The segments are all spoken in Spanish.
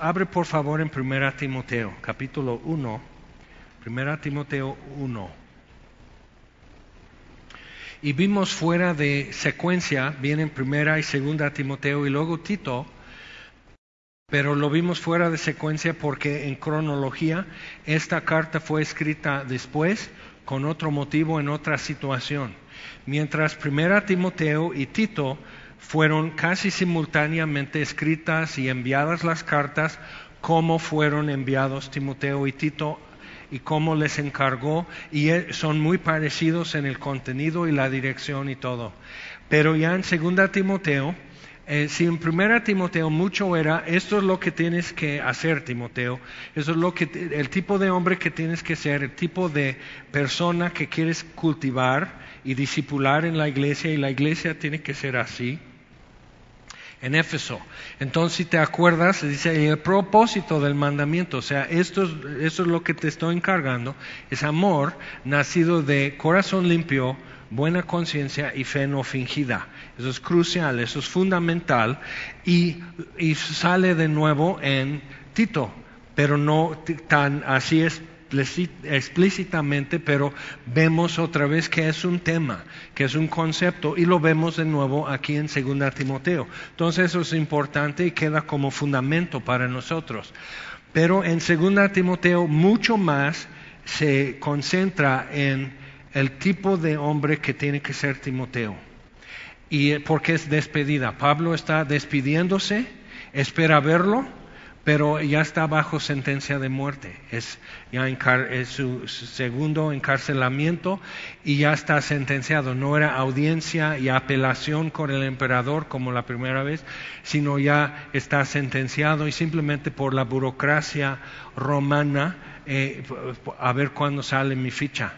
abre por favor en 1 Timoteo, capítulo 1. 1 Timoteo 1. Y vimos fuera de secuencia, vienen primera y segunda Timoteo y luego Tito, pero lo vimos fuera de secuencia porque en cronología esta carta fue escrita después con otro motivo en otra situación. Mientras primera Timoteo y Tito fueron casi simultáneamente escritas y enviadas las cartas como fueron enviados Timoteo y Tito y cómo les encargó y e, son muy parecidos en el contenido y la dirección y todo. Pero ya en segunda Timoteo, eh, si en primera Timoteo mucho era, esto es lo que tienes que hacer, Timoteo, eso es lo que, el tipo de hombre que tienes que ser, el tipo de persona que quieres cultivar y discipular en la iglesia y la iglesia tiene que ser así en Éfeso. Entonces, si te acuerdas, dice el propósito del mandamiento, o sea, esto, esto es lo que te estoy encargando, es amor nacido de corazón limpio, buena conciencia y fe no fingida. Eso es crucial, eso es fundamental y, y sale de nuevo en Tito, pero no tan así es explícitamente, pero vemos otra vez que es un tema, que es un concepto, y lo vemos de nuevo aquí en 2 Timoteo. Entonces eso es importante y queda como fundamento para nosotros. Pero en 2 Timoteo mucho más se concentra en el tipo de hombre que tiene que ser Timoteo. Y porque es despedida. Pablo está despidiéndose, espera verlo pero ya está bajo sentencia de muerte. Es ya su, segundo encarcelamiento y ya está sentenciado. No era audiencia y apelación con el emperador como la primera vez, sino ya está sentenciado y simplemente por la burocracia romana eh, a ver cuándo sale mi ficha.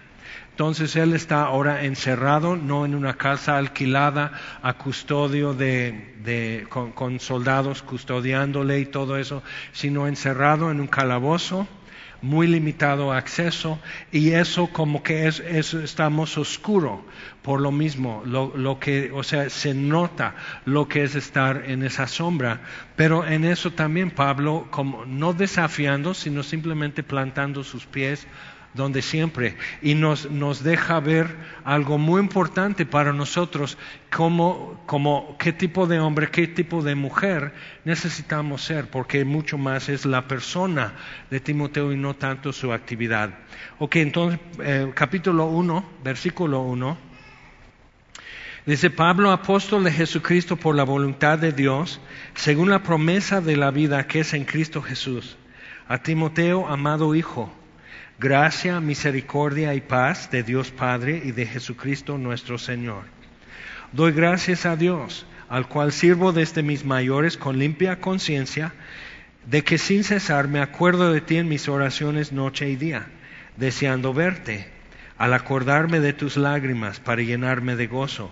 Entonces él está ahora encerrado, no en una casa alquilada a custodio de, con, soldados custodiándole y todo eso, sino encerrado en un calabozo, muy limitado acceso, y eso como que es, estamos oscuro por lo mismo, lo, lo, que, o sea, se nota lo que es estar en esa sombra, pero en eso también Pablo, como no desafiando, sino simplemente plantando sus pies donde siempre, y nos, nos deja ver algo muy importante para nosotros, como, como qué tipo de hombre, qué tipo de mujer necesitamos ser, porque mucho más es la persona de Timoteo y no tanto su actividad. Ok, entonces, eh, capítulo 1, versículo 1. Dice Pablo, apóstol de Jesucristo por la voluntad de Dios, según la promesa de la vida que es en Cristo Jesús. A Timoteo, amado Hijo, Gracia, misericordia y paz de Dios Padre y de Jesucristo nuestro Señor. Doy gracias a Dios, al cual sirvo desde mis mayores con limpia conciencia, de que sin cesar me acuerdo de ti en mis oraciones noche y día, deseando verte, al acordarme de tus lágrimas para llenarme de gozo,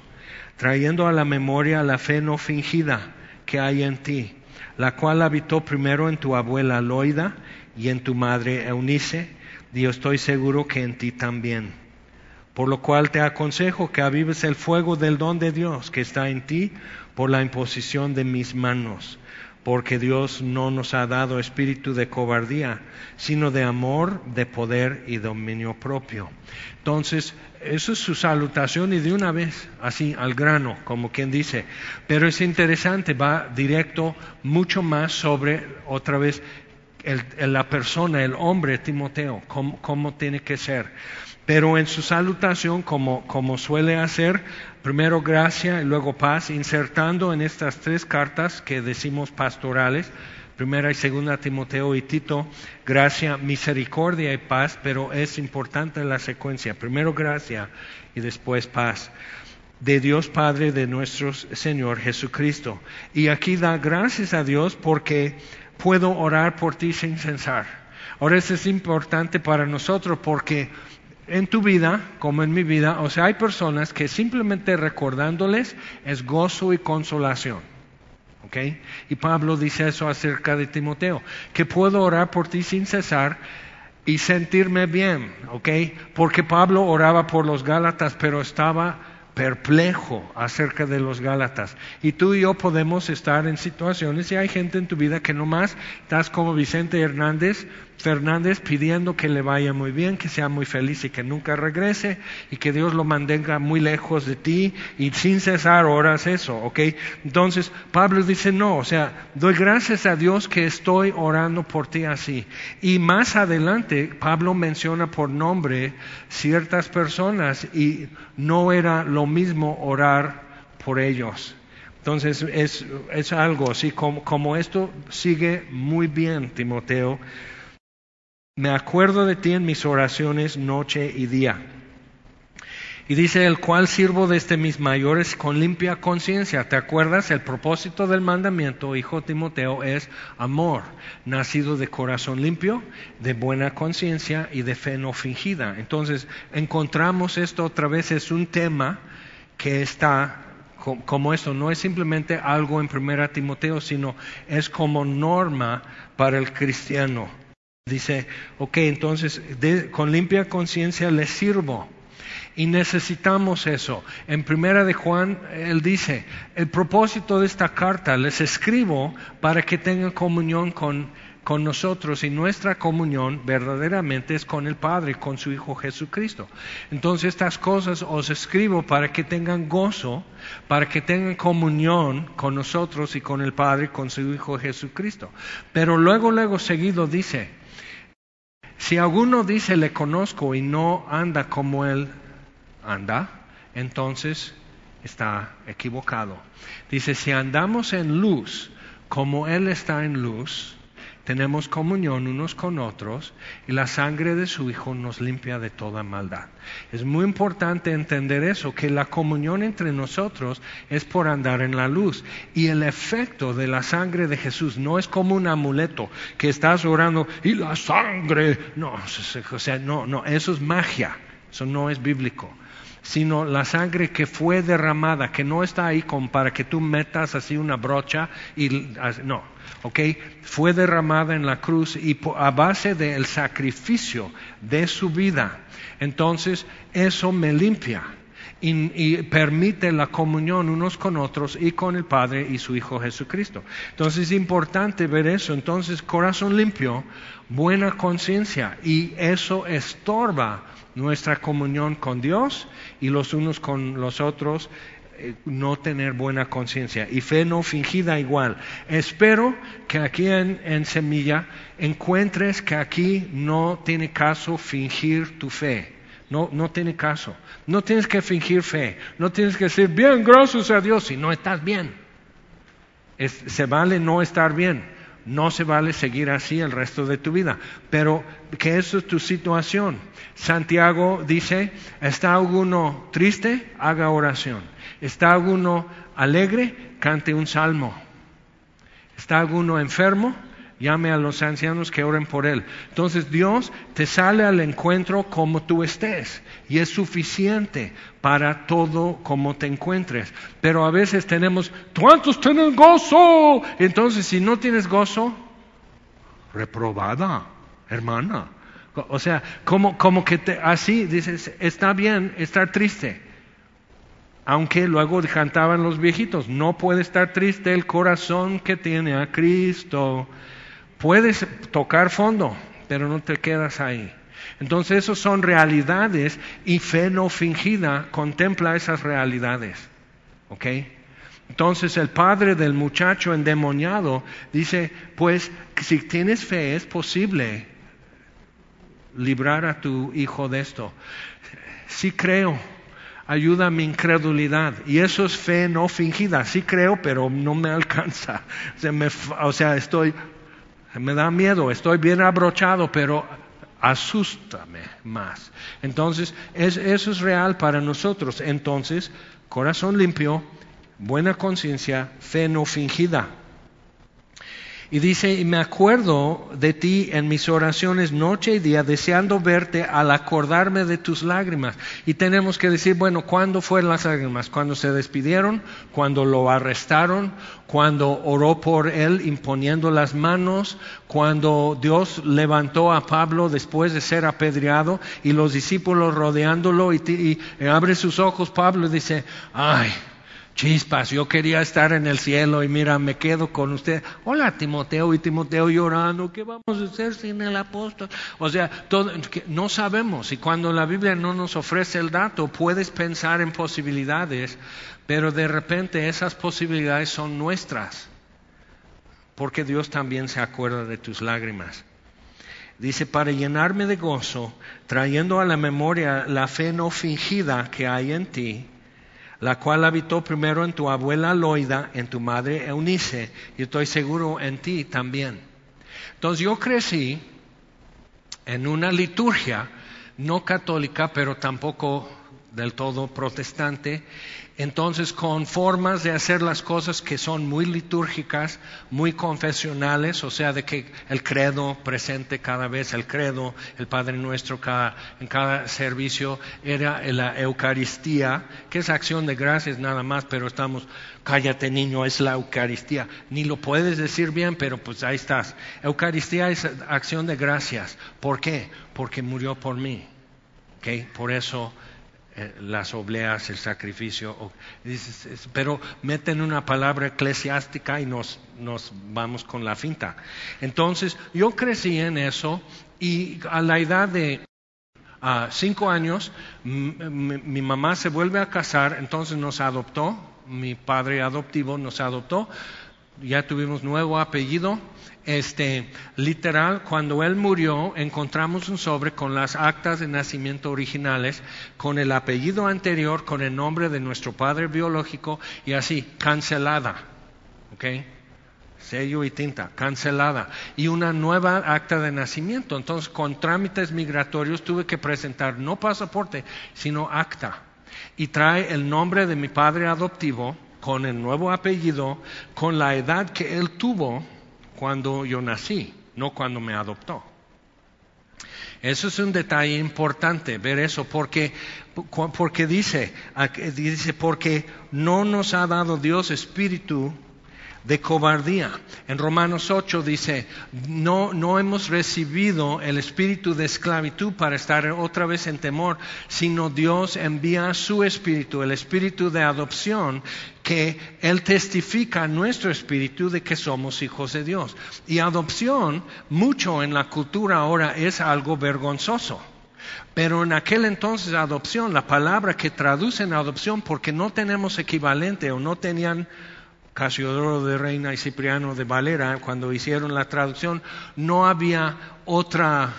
trayendo a la memoria la fe no fingida que hay en ti, la cual habitó primero en tu abuela Loida y en tu madre Eunice, yo estoy seguro que en ti también. Por lo cual te aconsejo que avives el fuego del don de Dios que está en ti por la imposición de mis manos, porque Dios no nos ha dado espíritu de cobardía, sino de amor, de poder y dominio propio. Entonces, eso es su salutación y de una vez, así al grano, como quien dice. Pero es interesante, va directo mucho más sobre, otra vez, la persona, el hombre Timoteo, cómo, tiene que ser. Pero en su salutación, como, como suele hacer, primero gracia y luego paz, insertando en estas tres cartas que decimos pastorales, primera y segunda Timoteo y Tito, gracia, misericordia y paz, pero es importante la secuencia, primero gracia y después paz de Dios Padre de nuestro Señor Jesucristo. Y aquí da gracias a Dios porque puedo orar por ti sin censar. Ahora eso es importante para nosotros porque en tu vida, como en mi vida, o sea, hay personas que simplemente recordándoles es gozo y consolación. ¿Ok? Y Pablo dice eso acerca de Timoteo, que puedo orar por ti sin cesar y sentirme bien, ¿ok? Porque Pablo oraba por los Gálatas, pero estaba perplejo acerca de los Gálatas. Y tú y yo podemos estar en situaciones y hay gente en tu vida que nomás estás como Vicente Hernández Fernández pidiendo que le vaya muy bien, que sea muy feliz y que nunca regrese y que Dios lo mantenga muy lejos de ti y sin cesar oras eso, ¿ok? Entonces Pablo dice, no, o sea, doy gracias a Dios que estoy orando por ti así. Y más adelante Pablo menciona por nombre ciertas personas y no era lo mismo orar por ellos. Entonces es, es algo así como, como esto sigue muy bien, Timoteo me acuerdo de ti en mis oraciones noche y día. Y dice, el cual sirvo desde mis mayores con limpia conciencia. ¿Te acuerdas? El propósito del mandamiento, hijo Timoteo, es amor, nacido de corazón limpio, de buena conciencia y de fe no fingida. Entonces, encontramos esto otra vez, es un tema que está como esto, no es simplemente algo en primera Timoteo, sino es como norma para el cristiano. Dice, ok, entonces con limpia conciencia le sirvo. Y necesitamos eso. En primera de Juan, él dice, el propósito de esta carta les escribo para que tengan comunión con, con nosotros y nuestra comunión verdaderamente es con el Padre, con su Hijo Jesucristo. Entonces estas cosas os escribo para que tengan gozo, para que tengan comunión con nosotros y con el Padre, con su Hijo Jesucristo. Pero luego, luego seguido dice, si alguno dice le conozco y no anda como él anda, entonces está equivocado. Dice, si andamos en luz como él está en luz, tenemos comunión unos con otros y la sangre de su Hijo nos limpia de toda maldad. Es muy importante entender eso, que la comunión entre nosotros es por andar en la luz y el efecto de la sangre de Jesús no es como un amuleto que estás orando y la sangre, no, o sea, no, no, eso es magia, eso no es bíblico sino la sangre que fue derramada, que no está ahí como para que tú metas así una brocha y no, ¿ok? Fue derramada en la cruz y a base del sacrificio de su vida. Entonces, eso me limpia. Y, permite la comunión unos con otros y con el Padre y su Hijo Jesucristo. Entonces es importante ver eso. Entonces, corazón limpio, buena conciencia y eso estorba nuestra comunión con Dios y los unos con los otros no tener buena conciencia y fe no fingida igual. Espero que aquí en, Semilla encuentres que aquí no tiene caso fingir tu fe. No, no tiene caso. No tienes que fingir fe. No tienes que decir, bien, gracias a Dios, si no estás bien. se vale no estar bien. No se vale seguir así el resto de tu vida. Pero que eso es tu situación. Santiago dice, ¿está alguno triste? Haga oración. ¿Está alguno alegre? Cante un salmo. ¿Está alguno enfermo? Llame a los ancianos que oren por él. Entonces Dios te sale al encuentro como tú estés y es suficiente para todo como te encuentres. Pero a veces tenemos, ¿cuántos tienen gozo? Entonces si no tienes gozo, reprobada, hermana. O sea, como, como que te, así dices, está bien estar triste. Aunque luego cantaban los viejitos, no puede estar triste el corazón que tiene a Cristo. Puedes tocar fondo, pero no te quedas ahí. Entonces, esas son realidades y fe no fingida contempla esas realidades. ¿Ok? Entonces, el padre del muchacho endemoniado dice: Pues, si tienes fe, es posible librar a tu hijo de esto. Sí creo, ayuda a mi incredulidad. Y eso es fe no fingida. Sí creo, pero no me alcanza. O sea, o sea estoy me da miedo, estoy bien abrochado, pero asústame más. Entonces, eso es real para nosotros. Entonces, corazón limpio, buena conciencia, fe no fingida. Y dice, y me acuerdo de ti en mis oraciones noche y día, deseando verte al acordarme de tus lágrimas. Y tenemos que decir, bueno, ¿cuándo fueron las lágrimas? ¿Cuando se despidieron? ¿Cuando lo arrestaron? ¿Cuando oró por él imponiendo las manos? ¿Cuando Dios levantó a Pablo después de ser apedreado y los discípulos rodeándolo y, y abre sus ojos Pablo y dice, ay, chispas, yo quería estar en el cielo y mira, me quedo con usted. Hola Timoteo y Timoteo llorando, ¿qué vamos a hacer sin el apóstol? O sea, no sabemos y cuando la Biblia no nos ofrece el dato, puedes pensar en posibilidades, pero de repente esas posibilidades son nuestras, porque Dios también se acuerda de tus lágrimas. Dice, para llenarme de gozo, trayendo a la memoria la fe no fingida que hay en ti, la cual habitó primero en tu abuela Loida, en tu madre Eunice, y estoy seguro en ti también. Entonces yo crecí en una liturgia no católica, pero tampoco del todo protestante, entonces con formas de hacer las cosas que son muy litúrgicas, muy confesionales, o sea, de que el credo presente cada vez, el credo, el Padre Nuestro en cada servicio, era la Eucaristía, que es acción de gracias nada más, pero estamos, cállate niño, es la Eucaristía. Ni lo puedes decir bien, pero pues ahí estás. Eucaristía es acción de gracias. ¿Por qué? Porque murió por mí. ¿Okay? Por eso las obleas, el sacrificio, pero meten una palabra eclesiástica y nos, nos vamos con la finta. Entonces, yo crecí en eso y a la edad de cinco años, mi mamá se vuelve a casar, entonces nos adoptó, mi padre adoptivo nos adoptó, ya tuvimos nuevo apellido este, literal, cuando él murió, encontramos un sobre con las actas de nacimiento originales, con el apellido anterior, con el nombre de nuestro padre biológico y así, cancelada. ¿Ok? Sello y tinta, cancelada. Y una nueva acta de nacimiento. Entonces, con trámites migratorios tuve que presentar no pasaporte, sino acta. Y trae el nombre de mi padre adoptivo, con el nuevo apellido, con la edad que él tuvo cuando yo nací, no cuando me adoptó. Eso es un detalle importante, ver eso, porque, porque dice, dice, porque no nos ha dado Dios espíritu de cobardía. En Romanos 8 dice, no, no hemos recibido el espíritu de esclavitud para estar otra vez en temor, sino Dios envía su espíritu, el espíritu de adopción, que Él testifica a nuestro espíritu de que somos hijos de Dios. Y adopción, mucho en la cultura ahora es algo vergonzoso. Pero en aquel entonces adopción, la palabra que traducen adopción, porque no tenemos equivalente o no tenían Casiodoro de Reina y Cipriano de Valera, cuando hicieron la traducción, no había otra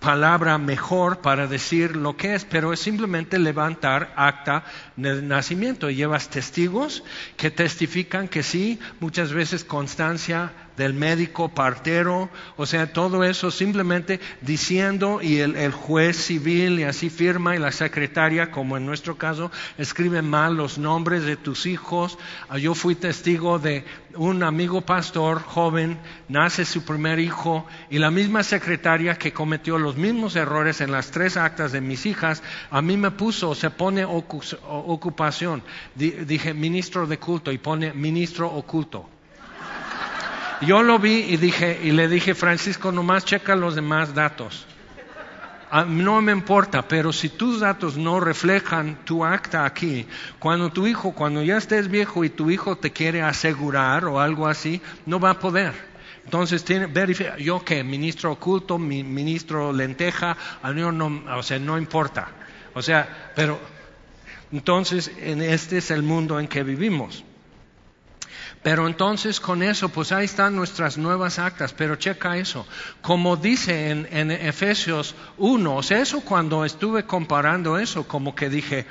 palabra mejor para decir lo que es, pero es simplemente levantar acta de nacimiento. Llevas testigos que testifican que sí, muchas veces constancia del médico partero, o sea, todo eso simplemente diciendo y el, juez civil y así firma y la secretaria, como en nuestro caso, escribe mal los nombres de tus hijos. Ah, yo fui testigo de un amigo pastor joven, nace su primer hijo y la misma secretaria que cometió los mismos errores en las tres actas de mis hijas, a mí me puso, se pone ocupación, dije ministro de culto y pone ministro oculto. Yo lo vi y dije y le dije, Francisco, nomás checa los demás datos. No me importa, pero si tus datos no reflejan tu acta aquí, cuando tu hijo, cuando ya estés viejo y tu hijo te quiere asegurar o algo así, no va a poder. Entonces, tiene, verifica, yo que ministro oculto, mi, ministro lenteja, no, o sea, no importa. O sea, pero entonces, en este es el mundo en que vivimos. Pero entonces con eso, pues ahí están nuestras nuevas actas, pero checa eso. Como dice en, Efesios 1, o sea, eso cuando estuve comparando eso, como que dije,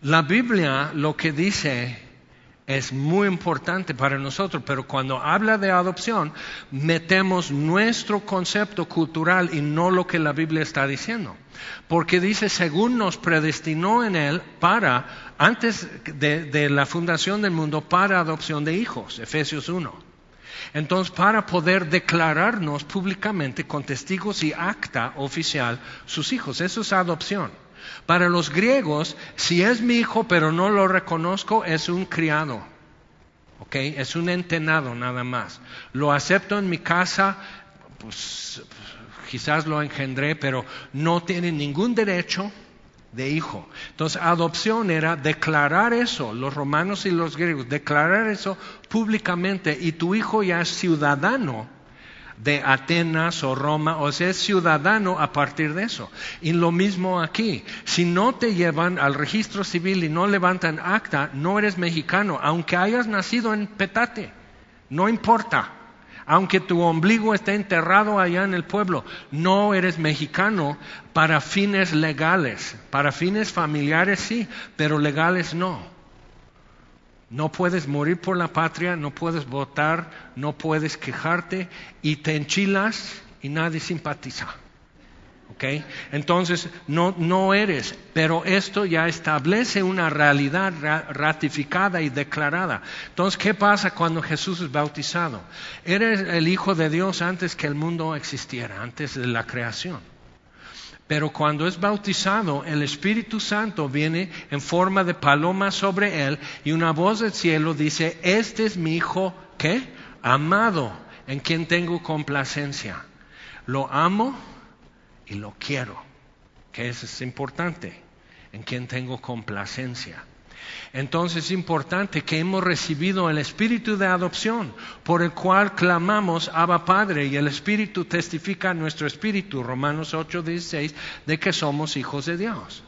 la Biblia lo que dice es muy importante para nosotros, pero cuando habla de adopción, metemos nuestro concepto cultural y no lo que la Biblia está diciendo. Porque dice, según nos predestinó en Él para, antes de, la fundación del mundo, para adopción de hijos, Efesios 1. Entonces, para poder declararnos públicamente con testigos y acta oficial sus hijos, eso es adopción. Para los griegos, si es mi hijo pero no lo reconozco, es un criado. ¿Ok? Es un entenado nada más. Lo acepto en mi casa, pues quizás lo engendré, pero no tiene ningún derecho de hijo. Entonces, adopción era declarar eso, los romanos y los griegos, declarar eso públicamente y tu hijo ya es ciudadano de Atenas o Roma, o sea, es ciudadano a partir de eso. Y lo mismo aquí, si no te llevan al registro civil y no levantan acta, no eres mexicano, aunque hayas nacido en Petate, no importa aunque tu ombligo esté enterrado allá en el pueblo, no eres mexicano para fines legales, para fines familiares sí, pero legales no. No puedes morir por la patria, no puedes votar, no puedes quejarte y te enchilas y nadie simpatiza. Entonces, no, no eres, pero esto ya establece una realidad ratificada y declarada. Entonces, ¿qué pasa cuando Jesús es bautizado? Eres el Hijo de Dios antes que el mundo existiera, antes de la creación. Pero cuando es bautizado, el Espíritu Santo viene en forma de paloma sobre él y una voz del cielo dice, este es mi Hijo, ¿qué? Amado, en quien tengo complacencia. Lo amo y lo quiero, que eso es importante, en quien tengo complacencia. Entonces es importante que hemos recibido el espíritu de adopción por el cual clamamos Abba Padre y el espíritu testifica a nuestro espíritu, Romanos 8, 16, de que somos hijos de Dios.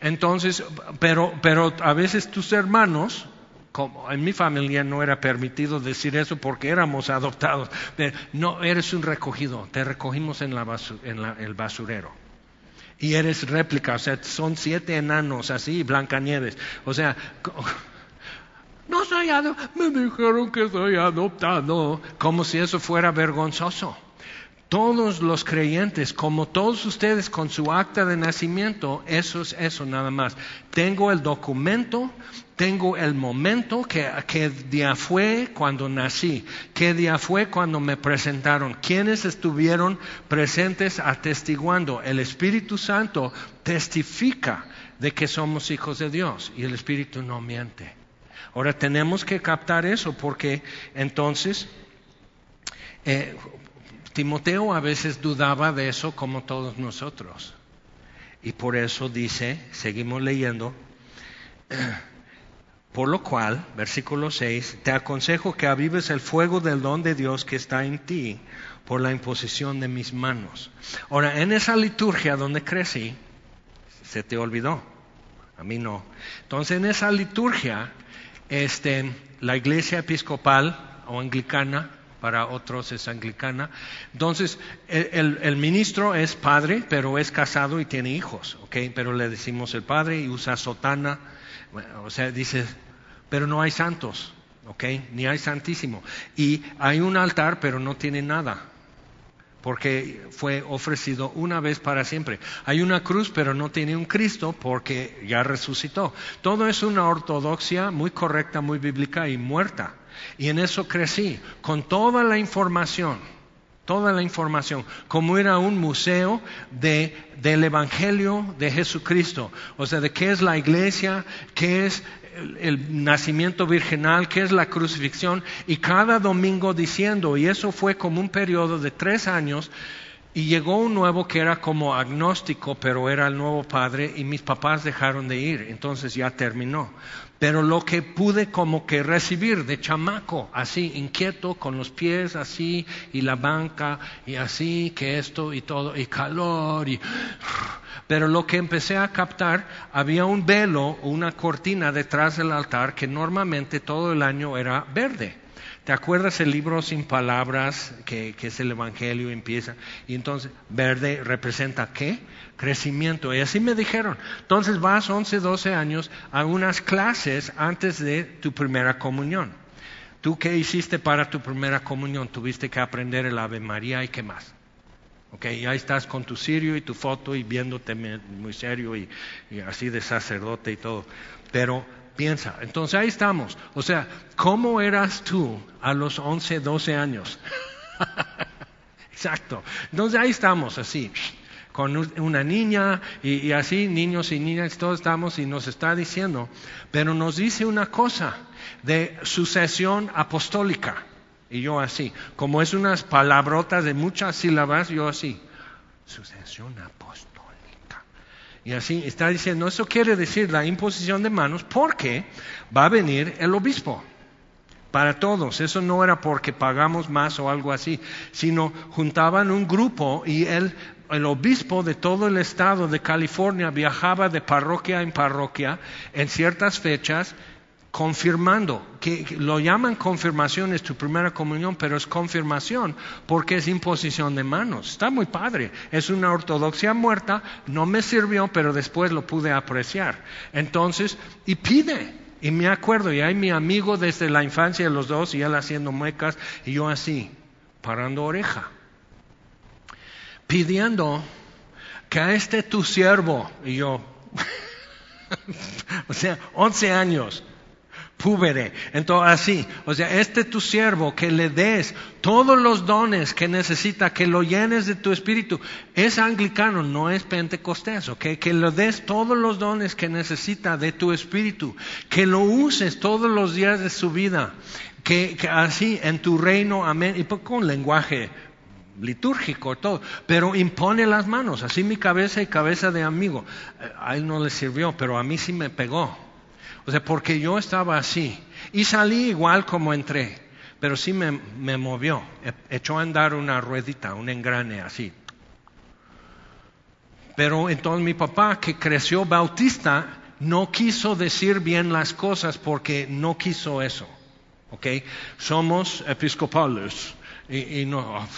Entonces, pero, pero a veces tus hermanos, como en mi familia no era permitido decir eso porque éramos adoptados. No, eres un recogido, te recogimos en, el basurero. Y eres réplica, o sea, son siete enanos así, Blancanieves. O sea, no soy adoptado, me dijeron que soy adoptado, como si eso fuera vergonzoso. Todos los creyentes, como todos ustedes con su acta de nacimiento, eso es eso nada más. Tengo el documento, tengo el momento que, día fue cuando nací, qué día fue cuando me presentaron, quiénes estuvieron presentes atestiguando. El Espíritu Santo testifica de que somos hijos de Dios y el Espíritu no miente. Ahora tenemos que captar eso porque entonces eh, Timoteo a veces dudaba de eso como todos nosotros. Y por eso dice, seguimos leyendo, por lo cual, versículo 6, te aconsejo que avives el fuego del don de Dios que está en ti por la imposición de mis manos. Ahora, en esa liturgia donde crecí, se te olvidó, a mí no. Entonces, en esa liturgia, este, la iglesia episcopal o anglicana para otros es anglicana. Entonces, el, ministro es padre, pero es casado y tiene hijos, ¿ok? Pero le decimos el padre y usa sotana, o sea, dice, pero no hay santos, ¿ok? Ni hay santísimo. Y hay un altar, pero no tiene nada, porque fue ofrecido una vez para siempre. Hay una cruz, pero no tiene un Cristo, porque ya resucitó. Todo es una ortodoxia muy correcta, muy bíblica y muerta. Y en eso crecí, con toda la información, toda la información, como era un museo de, del Evangelio de Jesucristo, o sea, de qué es la iglesia, qué es el, nacimiento virginal, qué es la crucifixión, y cada domingo diciendo, y eso fue como un periodo de tres años, y llegó un nuevo que era como agnóstico, pero era el nuevo padre, y mis papás dejaron de ir, entonces ya terminó. Pero lo que pude como que recibir de chamaco, así, inquieto, con los pies así, y la banca, y así, que esto y todo, y calor, y... Pero lo que empecé a captar, había un velo, una cortina detrás del altar que normalmente todo el año era verde. ¿Te acuerdas el libro sin palabras, que, es el Evangelio, empieza? Y entonces, verde representa qué? Crecimiento. Y así me dijeron. Entonces vas 11, 12 años a unas clases antes de tu primera comunión. ¿Tú qué hiciste para tu primera comunión? Tuviste que aprender el Ave María y qué más. Ok, y ahí estás con tu cirio y tu foto y viéndote muy serio y así de sacerdote y todo. Pero Piensa. Entonces ahí estamos. O sea, ¿cómo eras tú a los 11, 12 años? Exacto. Entonces ahí estamos, así, con una niña y, así, niños y niñas, todos estamos y nos está diciendo, pero nos dice una cosa de sucesión apostólica. Y yo así, como es unas palabrotas de muchas sílabas, yo así, sucesión apostólica. Y así está diciendo, eso quiere decir la imposición de manos porque va a venir el obispo para todos. Eso no era porque pagamos más o algo así, sino juntaban un grupo y el, el obispo de todo el estado de California viajaba de parroquia en parroquia en ciertas fechas confirmando, que, lo llaman confirmación, es tu primera comunión, pero es confirmación porque es imposición de manos. Está muy padre, es una ortodoxia muerta, no me sirvió, pero después lo pude apreciar. Entonces, y pide, y me acuerdo, y hay mi amigo desde la infancia de los dos, y él haciendo muecas, y yo así, parando oreja, pidiendo que a este tu siervo, y yo, o sea, 11 años, púbere. Entonces, así, o sea, este tu siervo, que le des todos los dones que necesita, que lo llenes de tu espíritu. Es anglicano, no es pentecostés, ¿ok? Que le des todos los dones que necesita de tu espíritu, que lo uses todos los días de su vida, que, así en tu reino, amén, y con lenguaje litúrgico, todo, pero impone las manos, así mi cabeza y cabeza de amigo. A él no le sirvió, pero a mí sí me pegó. Sea, porque yo estaba así. Y salí igual como entré. Pero sí me, me movió. E, echó a andar una ruedita, un engrane así. Pero entonces mi papá, que creció bautista, no quiso decir bien las cosas porque no quiso eso. ¿Ok? Somos episcopales. Y, no, no,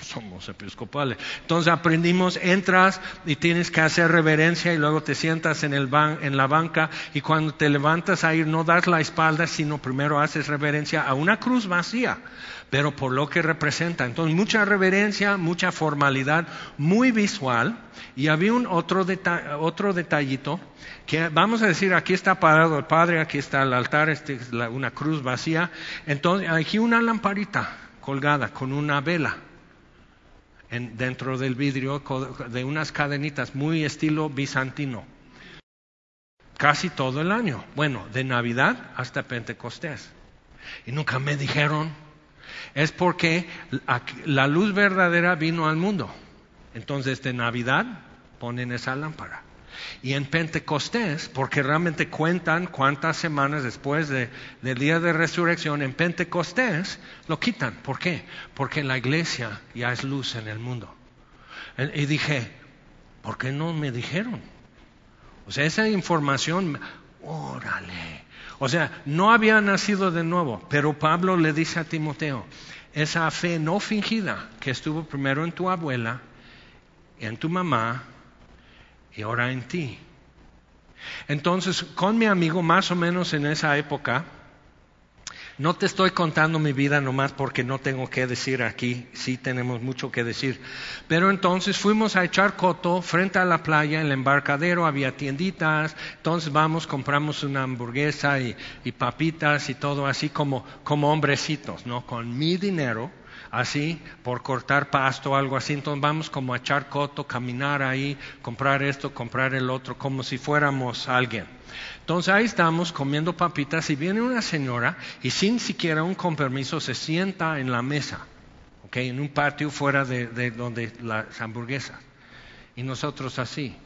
somos episcopales. Entonces aprendimos, entras y tienes que hacer reverencia y luego te sientas en, la banca y cuando te levantas a ir no das la espalda, sino primero haces reverencia a una cruz vacía, pero por lo que representa. Entonces mucha reverencia, mucha formalidad, muy visual. Y había un otro, detallito que vamos a decir, aquí está parado el Padre, aquí está el altar, este es una cruz vacía. Entonces aquí una lamparita colgada con una vela en, dentro del vidrio de unas cadenitas muy estilo bizantino. Casi todo el año. Bueno, de Navidad hasta Pentecostés. Y nunca me dijeron. Es porque la luz verdadera vino al mundo. Entonces de Navidad ponen esa lámpara. Y en Pentecostés, porque realmente cuentan cuántas semanas después del día de resurrección, en Pentecostés lo quitan. ¿Por qué? Porque la iglesia ya es luz en el mundo. Y dije, ¿por qué no me dijeron? O sea, esa información, órale. O sea, no había nacido de nuevo, pero Pablo le dice a Timoteo, esa fe no fingida que estuvo primero en tu abuela, en tu mamá, y ahora en ti. Entonces, con mi amigo, más o menos en esa época, no te estoy contando mi vida nomás porque no tengo que decir aquí, sí tenemos mucho que decir. Pero entonces fuimos a echar coto frente a la playa, en el embarcadero había tienditas, entonces vamos, compramos una hamburguesa y, y papitas y todo así como, como hombrecitos, ¿no? Con mi dinero así, por cortar pasto o algo así. Entonces vamos como a echar coto, caminar ahí, comprar esto, comprar el otro, como si fuéramos alguien. Entonces ahí estamos comiendo papitas y viene una señora y sin siquiera un compromiso se sienta en la mesa, ¿ok? En un patio fuera de, de donde las hamburguesas. Y nosotros así,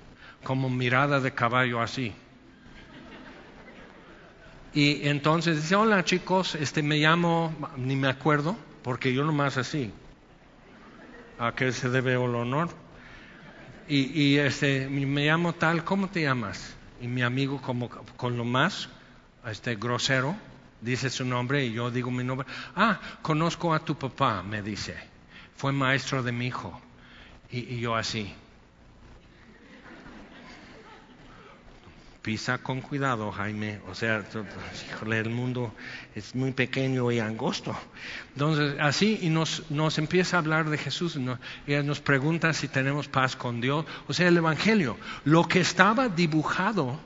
como mirada de caballo así. Y entonces dice, hola chicos, este me llamo, ni me acuerdo, porque yo nomás así. ¿A qué se debe el honor? Y, este, me llamo tal, ¿cómo te llamas? Y mi amigo, como con lo más este, grosero, dice su nombre y yo digo mi nombre. Ah, conozco a tu papá, me dice. Fue maestro de mi hijo. y yo así. Pisa con cuidado, Jaime. O sea, el mundo es muy pequeño y angosto. Entonces, así, y nos, nos empieza a hablar de Jesús. y nos pregunta si tenemos paz con Dios. O sea, el Evangelio, lo que estaba dibujado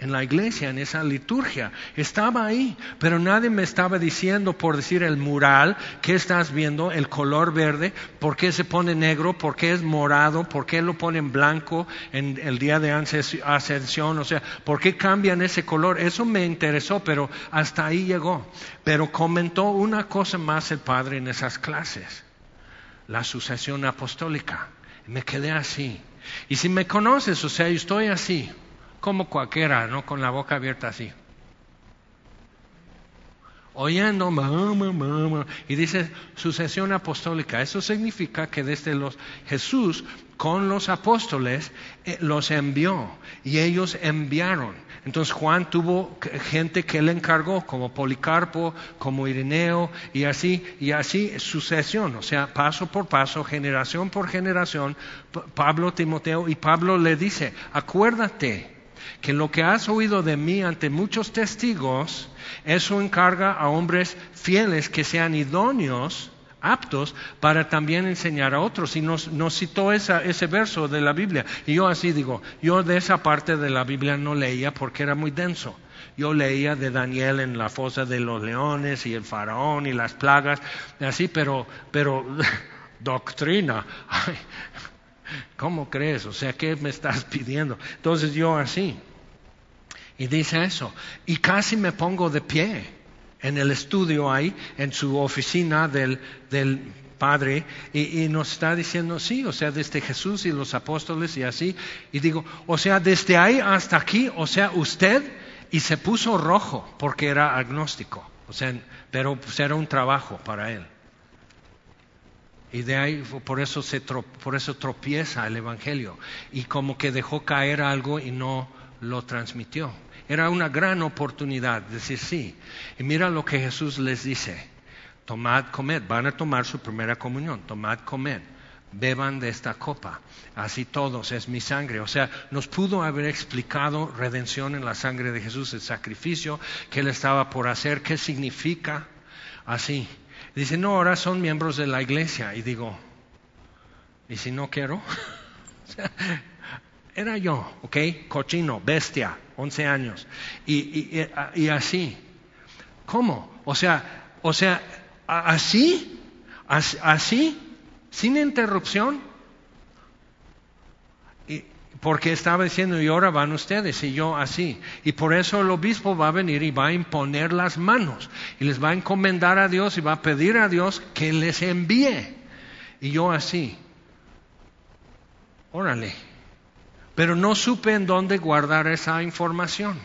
en la iglesia, en esa liturgia. Estaba ahí, pero nadie me estaba diciendo, por decir el mural, ¿qué estás viendo? El color verde, ¿por qué se pone negro? ¿Por qué es morado? ¿Por qué lo ponen blanco en el día de ascensión? O sea, ¿por qué cambian ese color? Eso me interesó, pero hasta ahí llegó. Pero comentó una cosa más el padre en esas clases, la sucesión apostólica. Me quedé así. Y si me conoces, o sea, yo estoy así como cualquiera, ¿no? Con la boca abierta así. Oyendo, mamá, mamá. Y dice sucesión apostólica. Eso significa que desde los Jesús con los apóstoles eh, los envió y ellos enviaron. Entonces Juan tuvo gente que le encargó, como Policarpo, como Ireneo, y así, y así sucesión, o sea, paso por paso, generación por generación, Pablo, Timoteo, y Pablo le dice, acuérdate que lo que has oído de mí ante muchos testigos, eso encarga a hombres fieles que sean idóneos, aptos, para también enseñar a otros. Y nos, citó ese verso de la Biblia. Y yo así digo, yo de esa parte de la Biblia no leía porque era muy denso. Yo leía de Daniel en la fosa de los leones y el faraón y las plagas, así, pero, pero doctrina. ¿Cómo crees? O sea, ¿qué me estás pidiendo? Entonces yo así. Y dice eso. Y casi me pongo de pie en el estudio ahí, en su oficina del, Padre, y, nos está diciendo, sí, o sea, desde Jesús y los apóstoles y así. Y digo, o sea, desde ahí hasta aquí, o sea, usted, y se puso rojo porque era agnóstico. O sea, pero pues, era un trabajo para él. Y de ahí, por eso, se por eso tropieza el Evangelio. Y como que dejó caer algo y no lo transmitió. Era una gran oportunidad de decir sí. Y mira lo que Jesús les dice. Tomad, comed. Van a tomar su primera comunión. Tomad, comed. Beban de esta copa. Así todos, es mi sangre. O sea, nos pudo haber explicado redención en la sangre de Jesús, el sacrificio que él estaba por hacer, qué significa. Así. Dice, no, ahora son miembros de la iglesia. Y digo, ¿y si no quiero? Era yo, ¿ok? Cochino, bestia, 11 años. Y, y, así. ¿Cómo? O sea, o sea, así, así, sin interrupción porque estaba diciendo, y ahora van ustedes, y yo así. Y por eso el obispo va a venir y va a imponer las manos, y les va a encomendar a Dios y va a pedir a Dios que les envíe. Y yo así. Órale. Pero no supe en dónde guardar esa información.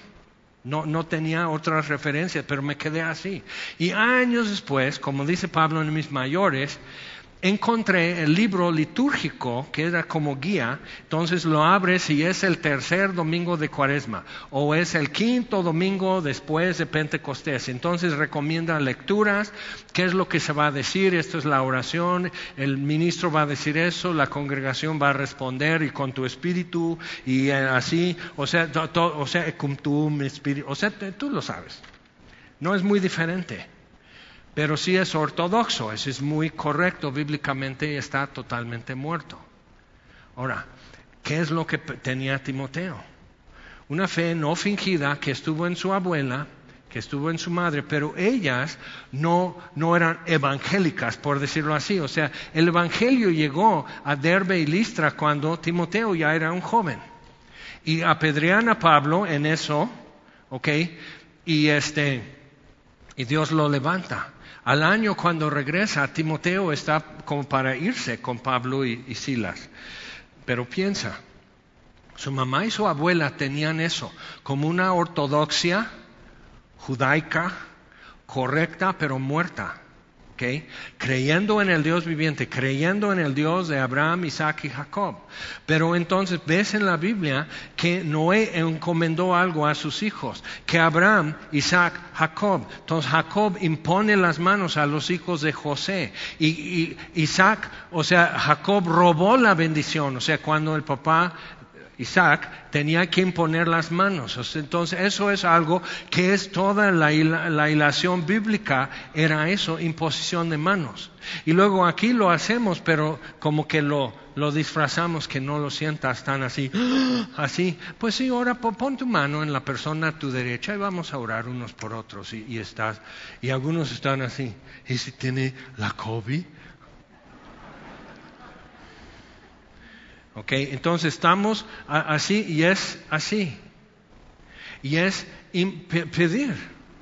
No, no, tenía otras referencias, pero me quedé así. Y años después, como dice Pablo en mis mayores, encontré el libro litúrgico que era como guía, entonces lo abres y es el tercer domingo de cuaresma o es el quinto domingo después de Pentecostés. Entonces recomienda lecturas, qué es lo que se va a decir, esto es la oración, el ministro va a decir eso, la congregación va a responder y con tu espíritu y así, o sea, o sea, con tu espíritu, o sea, tú lo sabes. No es muy diferente pero sí es ortodoxo, eso es muy correcto bíblicamente y está totalmente muerto. Ahora, ¿qué es lo que tenía Timoteo? Una fe no fingida que estuvo en su abuela, que estuvo en su madre, pero ellas no, no eran evangélicas, por decirlo así. O sea, el evangelio llegó a Derbe y Listra cuando Timoteo ya era un joven. Y apedrean a Pablo en eso, ¿ok? Y este, y Dios lo levanta. Al año cuando regresa, Timoteo está como para irse con Pablo y, Silas. Pero piensa, su mamá y su abuela tenían eso como una ortodoxia judaica correcta pero muerta creyendo en el Dios viviente, creyendo en el Dios de Abraham, Isaac y Jacob. Pero entonces ves en la Biblia que Noé encomendó algo a sus hijos, que Abraham, Isaac, Jacob. Entonces Jacob impone las manos a los hijos de José. Y, Isaac, o sea, Jacob robó la bendición, o sea, cuando el papá Isaac, tenía que imponer las manos. Entonces, eso es algo que es toda la, la hilación bíblica, era eso, imposición de manos. Y luego aquí lo hacemos, pero como que lo, lo disfrazamos, que no lo sientas tan así, así. Pues sí, ahora pon tu mano en la persona a tu derecha y vamos a orar unos por otros. Y, y estás, y algunos están así. ¿Y si tiene la COVID? ¿Ok? Entonces estamos así y es así. Y es pedir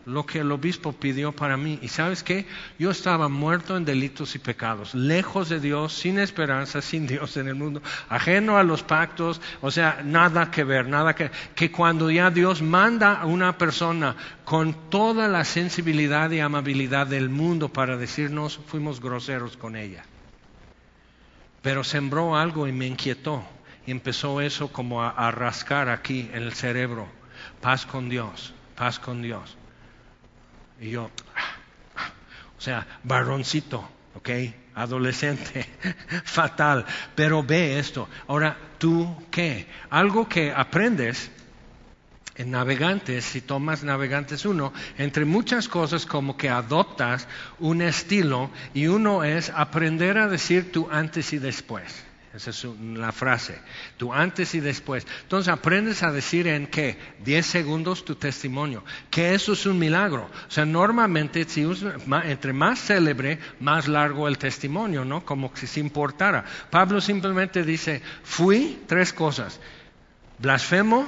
lo que el obispo pidió para mí. Y sabes qué? Yo estaba muerto en delitos y pecados, lejos de Dios, sin esperanza, sin Dios en el mundo, ajeno a los pactos, o sea, nada que ver, nada que... Que cuando ya Dios manda a una persona con toda la sensibilidad y amabilidad del mundo para decirnos, fuimos groseros con ella pero sembró algo y me inquietó. Y empezó eso como a, rascar aquí en el cerebro. Paz con Dios, paz con Dios. Y yo, o sea, varoncito, ¿ok? Adolescente, fatal. Pero ve esto. Ahora, ¿tú qué? Algo que aprendes en Navegantes, si tomas Navegantes 1, entre muchas cosas como que adoptas un estilo y uno es aprender a decir tu antes y después. Esa es la frase, tu antes y después. Entonces aprendes a decir en qué, 10 segundos tu testimonio, que eso es un milagro. O sea, normalmente entre más célebre, más largo el testimonio, ¿no? Como si se importara. Pablo simplemente dice, fui tres cosas, blasfemo,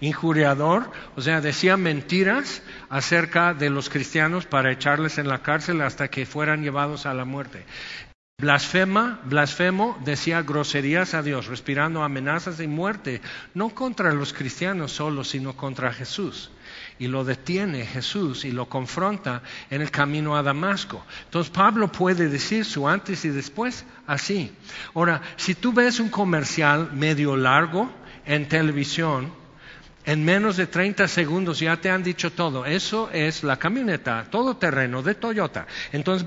injuriador, o sea, decía mentiras acerca de los cristianos para echarles en la cárcel hasta que fueran llevados a la muerte. Blasfema, blasfemo, decía groserías a Dios, respirando amenazas de muerte, no contra los cristianos solo, sino contra Jesús. Y lo detiene Jesús y lo confronta en el camino a Damasco. Entonces Pablo puede decir su antes y después así. Ahora, si tú ves un comercial medio largo en televisión, en menos de 30 segundos ya te han dicho todo. Eso es la camioneta todo terreno de Toyota. Entonces,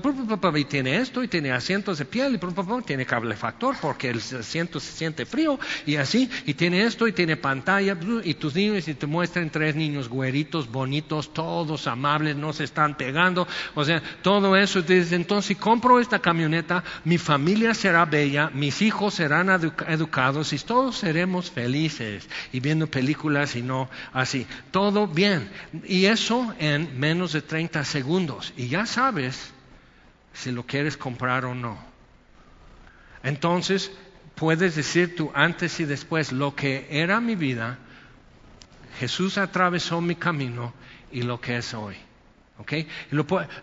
y tiene esto, y tiene asientos de piel, y tiene cable factor porque el asiento se siente frío, y así, y tiene esto, y tiene pantalla, y tus niños, y te muestran tres niños güeritos, bonitos, todos amables, no se están pegando. O sea, todo eso. Entonces, si compro esta camioneta, mi familia será bella, mis hijos serán educados, y todos seremos felices, y viendo películas y así. Todo bien. Y eso en menos de 30 segundos. Y ya sabes si lo quieres comprar o no. Entonces, puedes decir tú antes y después lo que era mi vida, Jesús atravesó mi camino y lo que es hoy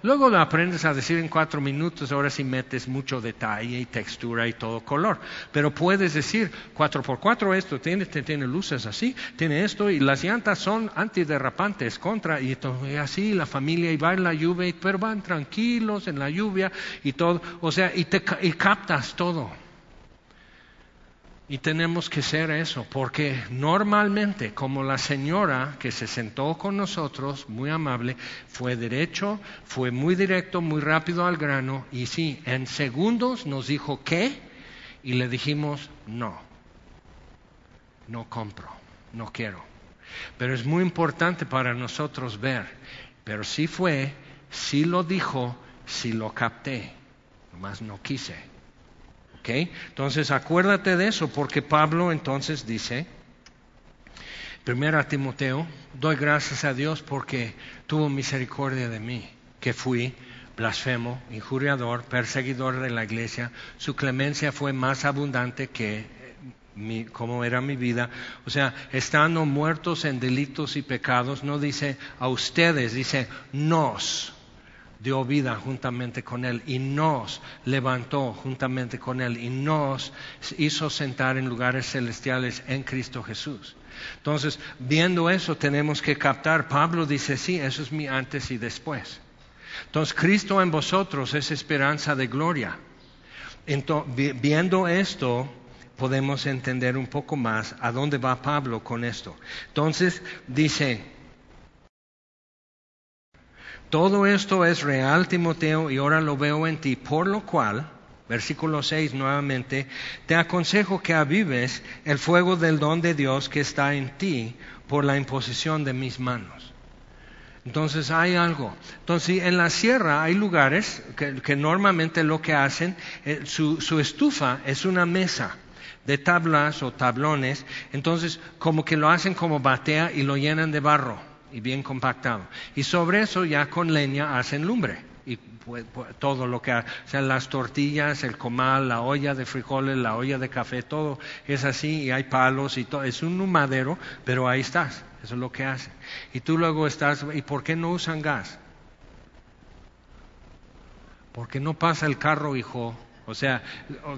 luego lo aprendes a decir en cuatro minutos, ahora sí metes mucho detalle y textura y todo color. Pero puedes decir, cuatro por cuatro esto, tiene, tiene luces así, tiene esto, y las llantas son antiderrapantes, contra, y, así la familia, y va en la lluvia, pero van tranquilos en la lluvia y todo. O sea, y, te, y captas todo. Y tenemos que ser eso, porque normalmente, como la señora que se sentó con nosotros, muy amable, fue derecho, fue muy directo, muy rápido al grano, y sí, en segundos nos dijo qué, y le dijimos no, no compro, no quiero. Pero es muy importante para nosotros ver, pero sí fue, sí lo dijo, sí lo capté, nomás no quise. Entonces acuérdate de eso porque Pablo entonces dice, primero a Timoteo, doy gracias a Dios porque tuvo misericordia de mí, que fui blasfemo, injuriador, perseguidor de la iglesia, su clemencia fue más abundante que como era mi vida. O sea, estando muertos en delitos y pecados, no dice a ustedes, dice nos dio vida juntamente con Él y nos levantó juntamente con Él y nos hizo sentar en lugares celestiales en Cristo Jesús. Entonces, viendo eso, tenemos que captar, Pablo dice, sí, eso es mi antes y después. Entonces, Cristo en vosotros es esperanza de gloria. Viendo esto, podemos entender un poco más a dónde va Pablo con esto. Entonces, dice, todo esto es real, Timoteo, y ahora lo veo en ti, por lo cual, Versículo 6 nuevamente, te aconsejo que avives el fuego del don de Dios que está en ti por la imposición de mis manos. Entonces hay algo. Entonces en la sierra hay lugares que, normalmente lo que hacen, eh, su, su estufa es una mesa de tablas o tablones, entonces como que lo hacen como batea y lo llenan de barro y bien compactado. Y sobre eso ya con leña hacen lumbre y todo lo que, o sea, las tortillas, el comal, la olla de frijoles, la olla de café, todo es así y hay palos y todo, es un madero, pero ahí estás, eso es lo que hace. Y tú luego estás, ¿y por qué no usan gas? Porque no pasa el carro, hijo, o sea,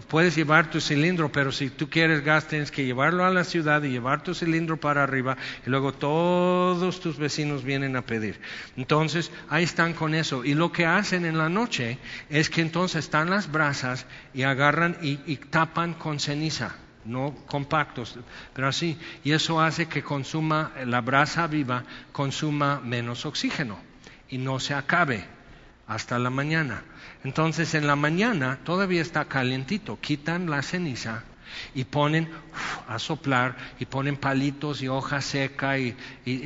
puedes llevar tu cilindro, pero si tú quieres gas tienes que llevarlo a la ciudad y llevar tu cilindro para arriba y luego todos tus vecinos vienen a pedir. Entonces, ahí están con eso. Y lo que hacen en la noche es que entonces están las brasas y agarran y, tapan con ceniza no compactos, pero así. Y eso hace que consuma, la brasa viva consuma menos oxígeno y no se acabe hasta la mañana. Entonces en la mañana todavía está calientito, quitan la ceniza y ponen a soplar y ponen palitos y hoja seca y,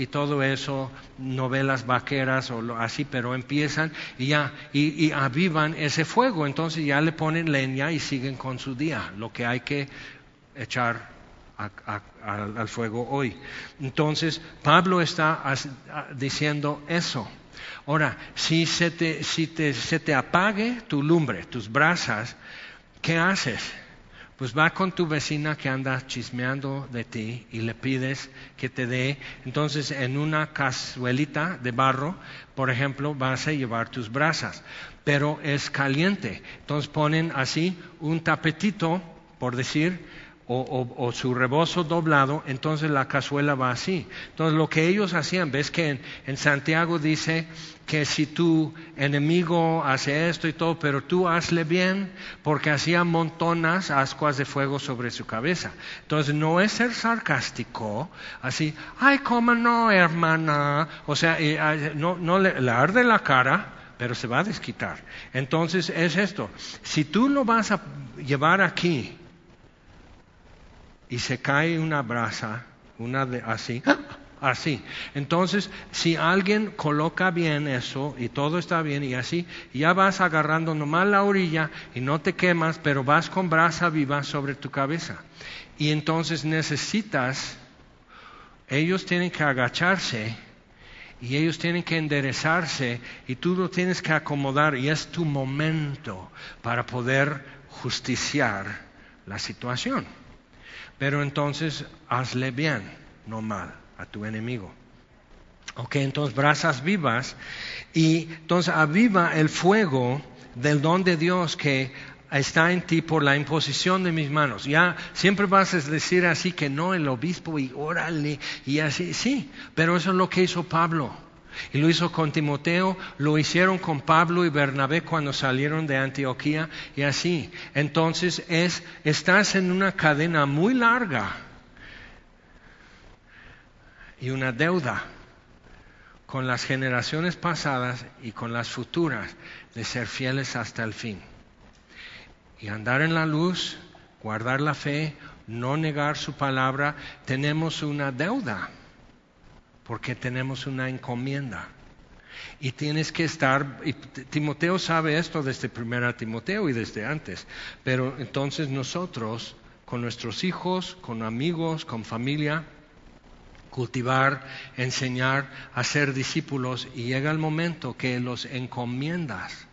todo eso, novelas vaqueras o así, pero empiezan y ya, y, avivan ese fuego, entonces ya le ponen leña y siguen con su día, lo que hay que echar al fuego hoy. Entonces Pablo está diciendo eso. Ahora, si, se te, si se te apague tu lumbre, tus brasas, ¿qué haces? Pues va con tu vecina que anda chismeando de ti y le pides que te dé. Entonces, en una cazuelita de barro, por ejemplo, vas a llevar tus brasas, pero es caliente. Entonces ponen así un tapetito, por decir, o, su rebozo doblado, entonces la cazuela va así. Entonces lo que ellos hacían, ves que en, Santiago dice que si tu enemigo hace esto y todo, pero tú hazle bien, porque hacía montonas ascuas de fuego sobre su cabeza. Entonces no es ser sarcástico, así, ay, cómo no, hermana, o sea, no, no le, le arde la cara, pero se va a desquitar. Entonces es esto, si tú lo vas a llevar aquí, y se cae una brasa, una de así, así. Entonces, si alguien coloca bien eso y todo está bien y así, ya vas agarrando nomás la orilla y no te quemas, pero vas con brasa viva sobre tu cabeza. Y entonces necesitas, ellos tienen que agacharse y ellos tienen que enderezarse y tú lo tienes que acomodar y es tu momento para poder justiciar la situación. Pero entonces hazle bien, no mal, a tu enemigo. Ok, entonces brasas vivas y entonces aviva el fuego del don de Dios que está en ti por la imposición de mis manos. Ya siempre vas a decir así que no el obispo y órale y así, sí, pero eso es lo que hizo Pablo. Y lo hizo con Timoteo, lo hicieron con Pablo y Bernabé cuando salieron de Antioquía y así. Entonces es, estás en una cadena muy larga y una deuda con las generaciones pasadas y con las futuras de ser fieles hasta el fin. Y andar en la luz, guardar la fe, no negar su palabra, tenemos una deuda porque tenemos una encomienda. Y tienes que estar, y Timoteo sabe esto desde primera Timoteo y desde antes, pero entonces nosotros, con nuestros hijos, con amigos, con familia, cultivar, enseñar, hacer discípulos, y llega el momento que los encomiendas.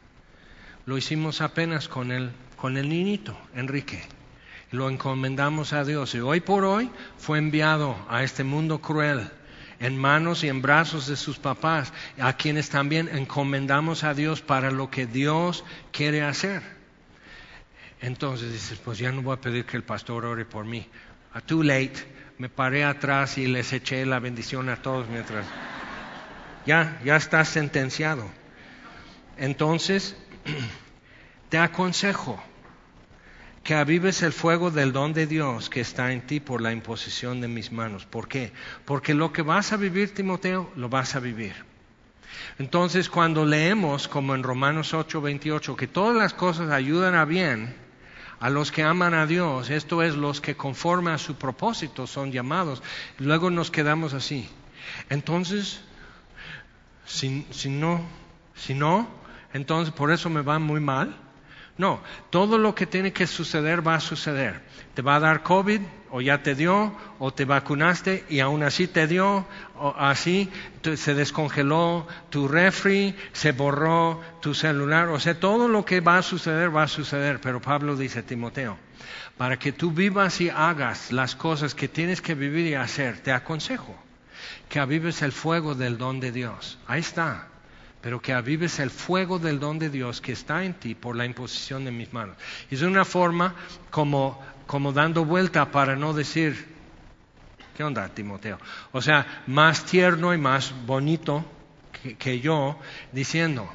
Lo hicimos apenas con el, con el niñito, Enrique. Lo encomendamos a Dios y hoy por hoy fue enviado a este mundo cruel en manos y en brazos de sus papás, a quienes también encomendamos a Dios para lo que Dios quiere hacer. Entonces dices, pues ya no voy a pedir que el pastor ore por mí. A too late, me paré atrás y les eché la bendición a todos mientras. Ya, ya estás sentenciado. Entonces, te aconsejo que avives el fuego del don de Dios que está en ti por la imposición de mis manos. ¿Por qué? Porque lo que vas a vivir, Timoteo, lo vas a vivir. Entonces, cuando leemos, como en Romanos 8, 28, que todas las cosas ayudan a bien a los que aman a Dios, esto es, los que conforme a su propósito son llamados, luego nos quedamos así. Entonces, si, no, si no, entonces por eso me va muy mal. No, todo lo que tiene que suceder va a suceder. Te va a dar COVID, o ya te dio, o te vacunaste y aún así te dio, o así se descongeló tu refri, se borró tu celular, o sea, todo lo que va a suceder va a suceder. Pero Pablo dice, Timoteo, para que tú vivas y hagas las cosas que tienes que vivir y hacer, te aconsejo que avives el fuego del don de Dios. Ahí está pero que avives el fuego del don de Dios que está en ti por la imposición de mis manos. Y es una forma como, como dando vuelta para no decir, ¿qué onda, Timoteo? O sea, más tierno y más bonito que, que yo, diciendo,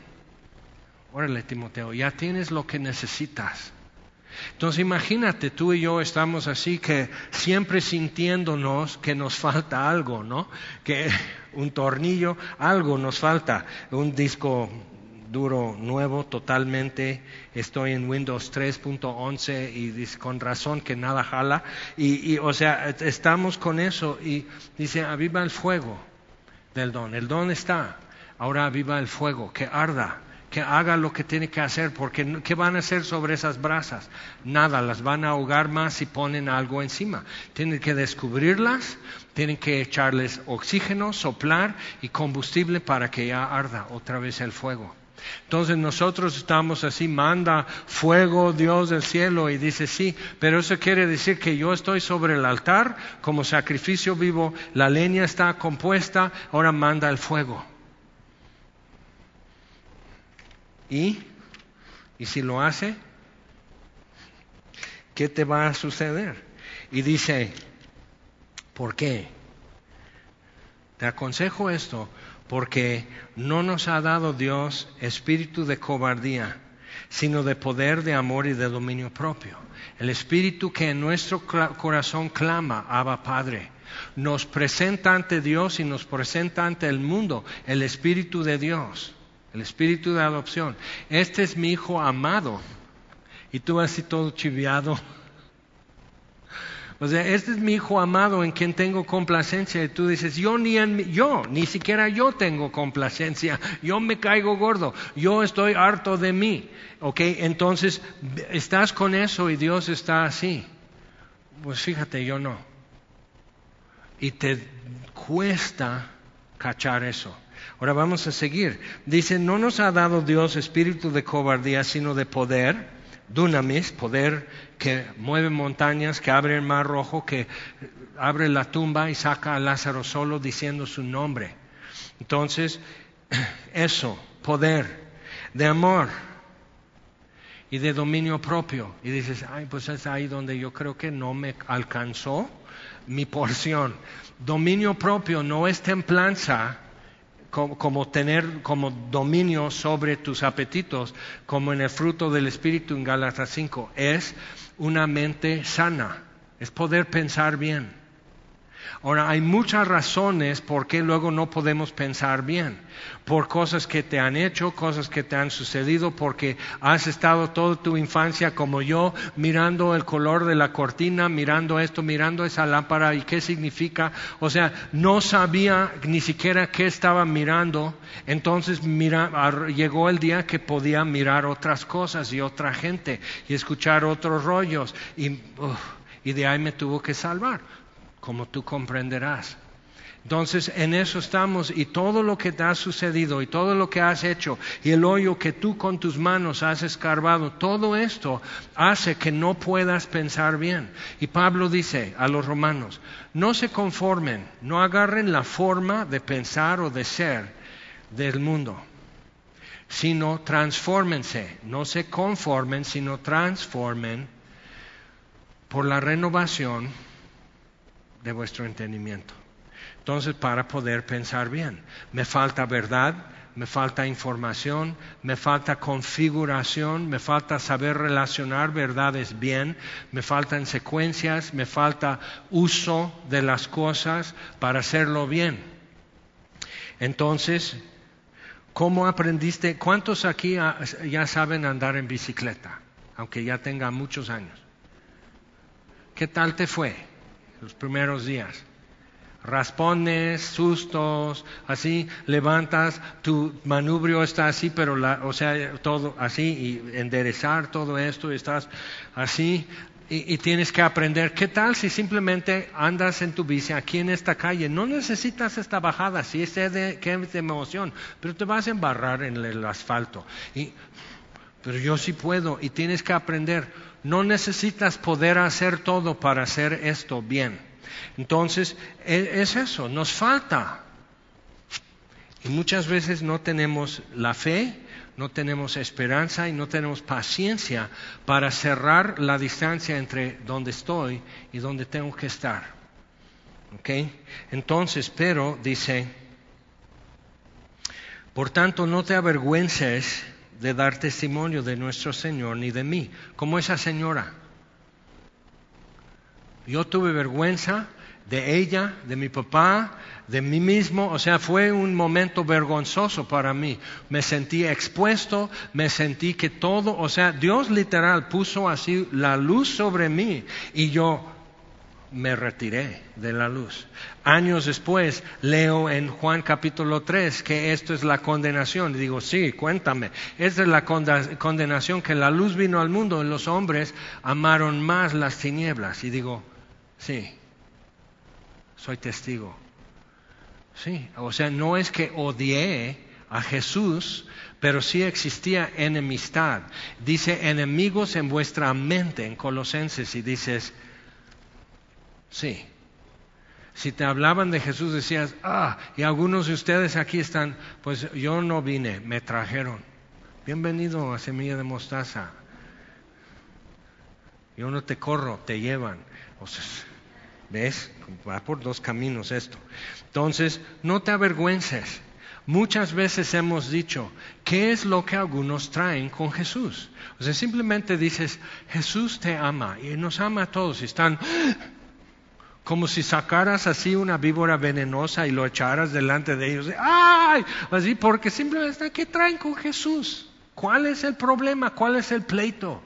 órale, Timoteo, ya tienes lo que necesitas. Entonces imagínate, tú y yo estamos así que siempre sintiéndonos que nos falta algo, ¿no? Que un tornillo, algo nos falta, un disco duro nuevo totalmente. Estoy en Windows 3.11 y con razón que nada jala. Y, y, o sea, estamos con eso y dice, aviva el fuego del don. El don está. Ahora aviva el fuego, que arda que haga lo que tiene que hacer, porque ¿qué van a hacer sobre esas brasas? Nada, las van a ahogar más si ponen algo encima. Tienen que descubrirlas, tienen que echarles oxígeno, soplar y combustible para que ya arda otra vez el fuego. Entonces nosotros estamos así, manda fuego Dios del cielo y dice sí, pero eso quiere decir que yo estoy sobre el altar como sacrificio vivo, la leña está compuesta, ahora manda el fuego. ¿Y? ¿Y si lo hace? ¿Qué te va a suceder? Y dice, ¿por qué? Te aconsejo esto porque no nos ha dado Dios espíritu de cobardía, sino de poder, de amor y de dominio propio. El espíritu que en nuestro corazón clama, Abba Padre, nos presenta ante Dios y nos presenta ante el mundo el espíritu de Dios el espíritu de adopción. Este es mi hijo amado. Y tú así todo chiviado. O sea, este es mi hijo amado en quien tengo complacencia. Y tú dices, yo ni en yo, ni siquiera yo tengo complacencia. Yo me caigo gordo. Yo estoy harto de mí. Ok, entonces estás con eso y Dios está así. Pues fíjate, yo no. Y te cuesta cachar eso. Ahora vamos a seguir. Dice, no nos ha dado Dios espíritu de cobardía, sino de poder, dunamis, poder que mueve montañas, que abre el mar rojo, que abre la tumba y saca a Lázaro solo diciendo su nombre. Entonces, eso, poder, de amor y de dominio propio. Y dices, ay, pues es ahí donde yo creo que no me alcanzó mi porción. Dominio propio no es templanza como, tener como dominio sobre tus apetitos, como en el fruto del Espíritu en Gálatas 5, es una mente sana, es poder pensar bien. Ahora, hay muchas razones por qué luego no podemos pensar bien. Por cosas que te han hecho, cosas que te han sucedido, porque has estado toda tu infancia como yo, mirando el color de la cortina, mirando esto, mirando esa lámpara y qué significa. O sea, no sabía ni siquiera qué estaba mirando. Entonces llegó el día que podía mirar otras cosas y otra gente y escuchar otros rollos. Y, y de ahí me tuvo que salvar como tú comprenderás. Entonces en eso estamos y todo lo que te ha sucedido y todo lo que has hecho y el hoyo que tú con tus manos has escarbado, todo esto hace que no puedas pensar bien. Y Pablo dice a los romanos, no se conformen, no agarren la forma de pensar o de ser del mundo, sino transfórmense, no se conformen, sino transformen por la renovación de vuestro entendimiento. Entonces, para poder pensar bien, me falta verdad, me falta información, me falta configuración, me falta saber relacionar verdades bien, me faltan secuencias, me falta uso de las cosas para hacerlo bien. Entonces, ¿Cómo aprendiste? ¿Cuántos aquí ya saben andar en bicicleta? Aunque ya tenga muchos años. ¿Qué tal te fue los primeros días? raspones, sustos, así, levantas, tu manubrio está así, pero la, o sea, todo así, y enderezar todo esto, estás así, y, tienes que aprender. ¿Qué tal si simplemente andas en tu bici aquí en esta calle? No necesitas esta bajada, sí sé de qué de emoción, pero te vas a embarrar en el asfalto. Y, pero yo sí puedo y tienes que aprender. No necesitas poder hacer todo para hacer esto bien. Entonces, e, es eso, nos falta. Y muchas veces no tenemos la fe, no tenemos esperanza y no tenemos paciencia para cerrar la distancia entre donde estoy y donde tengo que estar. ¿Ok? Entonces, pero dice, por tanto, no te avergüences de dar testimonio de nuestro Señor ni de mí, como esa señora. Yo tuve vergüenza de ella, de mi papá, de mí mismo. O sea, fue un momento vergonzoso para mí. Me sentí expuesto, me sentí que todo, o sea, Dios literal puso así la luz sobre mí y yo me retiré de la luz. Años después leo en Juan capítulo 3 que esto es la condenación. Y digo, sí, cuéntame. Esta es la condenación que la luz vino al mundo y los hombres amaron más las tinieblas. Y digo, sí, soy testigo. Sí, o sea, no es que odié a Jesús, pero sí existía enemistad. Dice enemigos en vuestra mente en Colosenses y dices, sí. Si te hablaban de Jesús decías, ah, y algunos de ustedes aquí están, pues yo no vine, me trajeron. Bienvenido a Semilla de Mostaza. Yo no te corro, te llevan. O sea, ¿Ves? Va por dos caminos esto. Entonces, no te avergüences. Muchas veces hemos dicho, ¿qué es lo que algunos traen con Jesús? O sea, simplemente dices, Jesús te ama y nos ama a todos. Y están como si sacaras así una víbora venenosa y lo echaras delante de ellos. ¡Ay! Así, porque simplemente, ¿qué traen con Jesús? ¿Cuál es el problema? ¿Cuál es el pleito?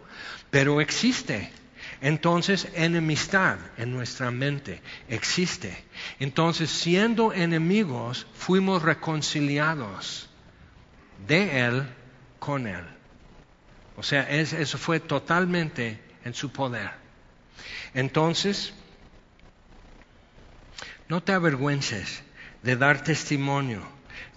Pero existe. Entonces, enemistad en nuestra mente existe. Entonces, siendo enemigos, fuimos reconciliados de Él con Él. O sea, eso fue totalmente en su poder. Entonces, no te avergüences de dar testimonio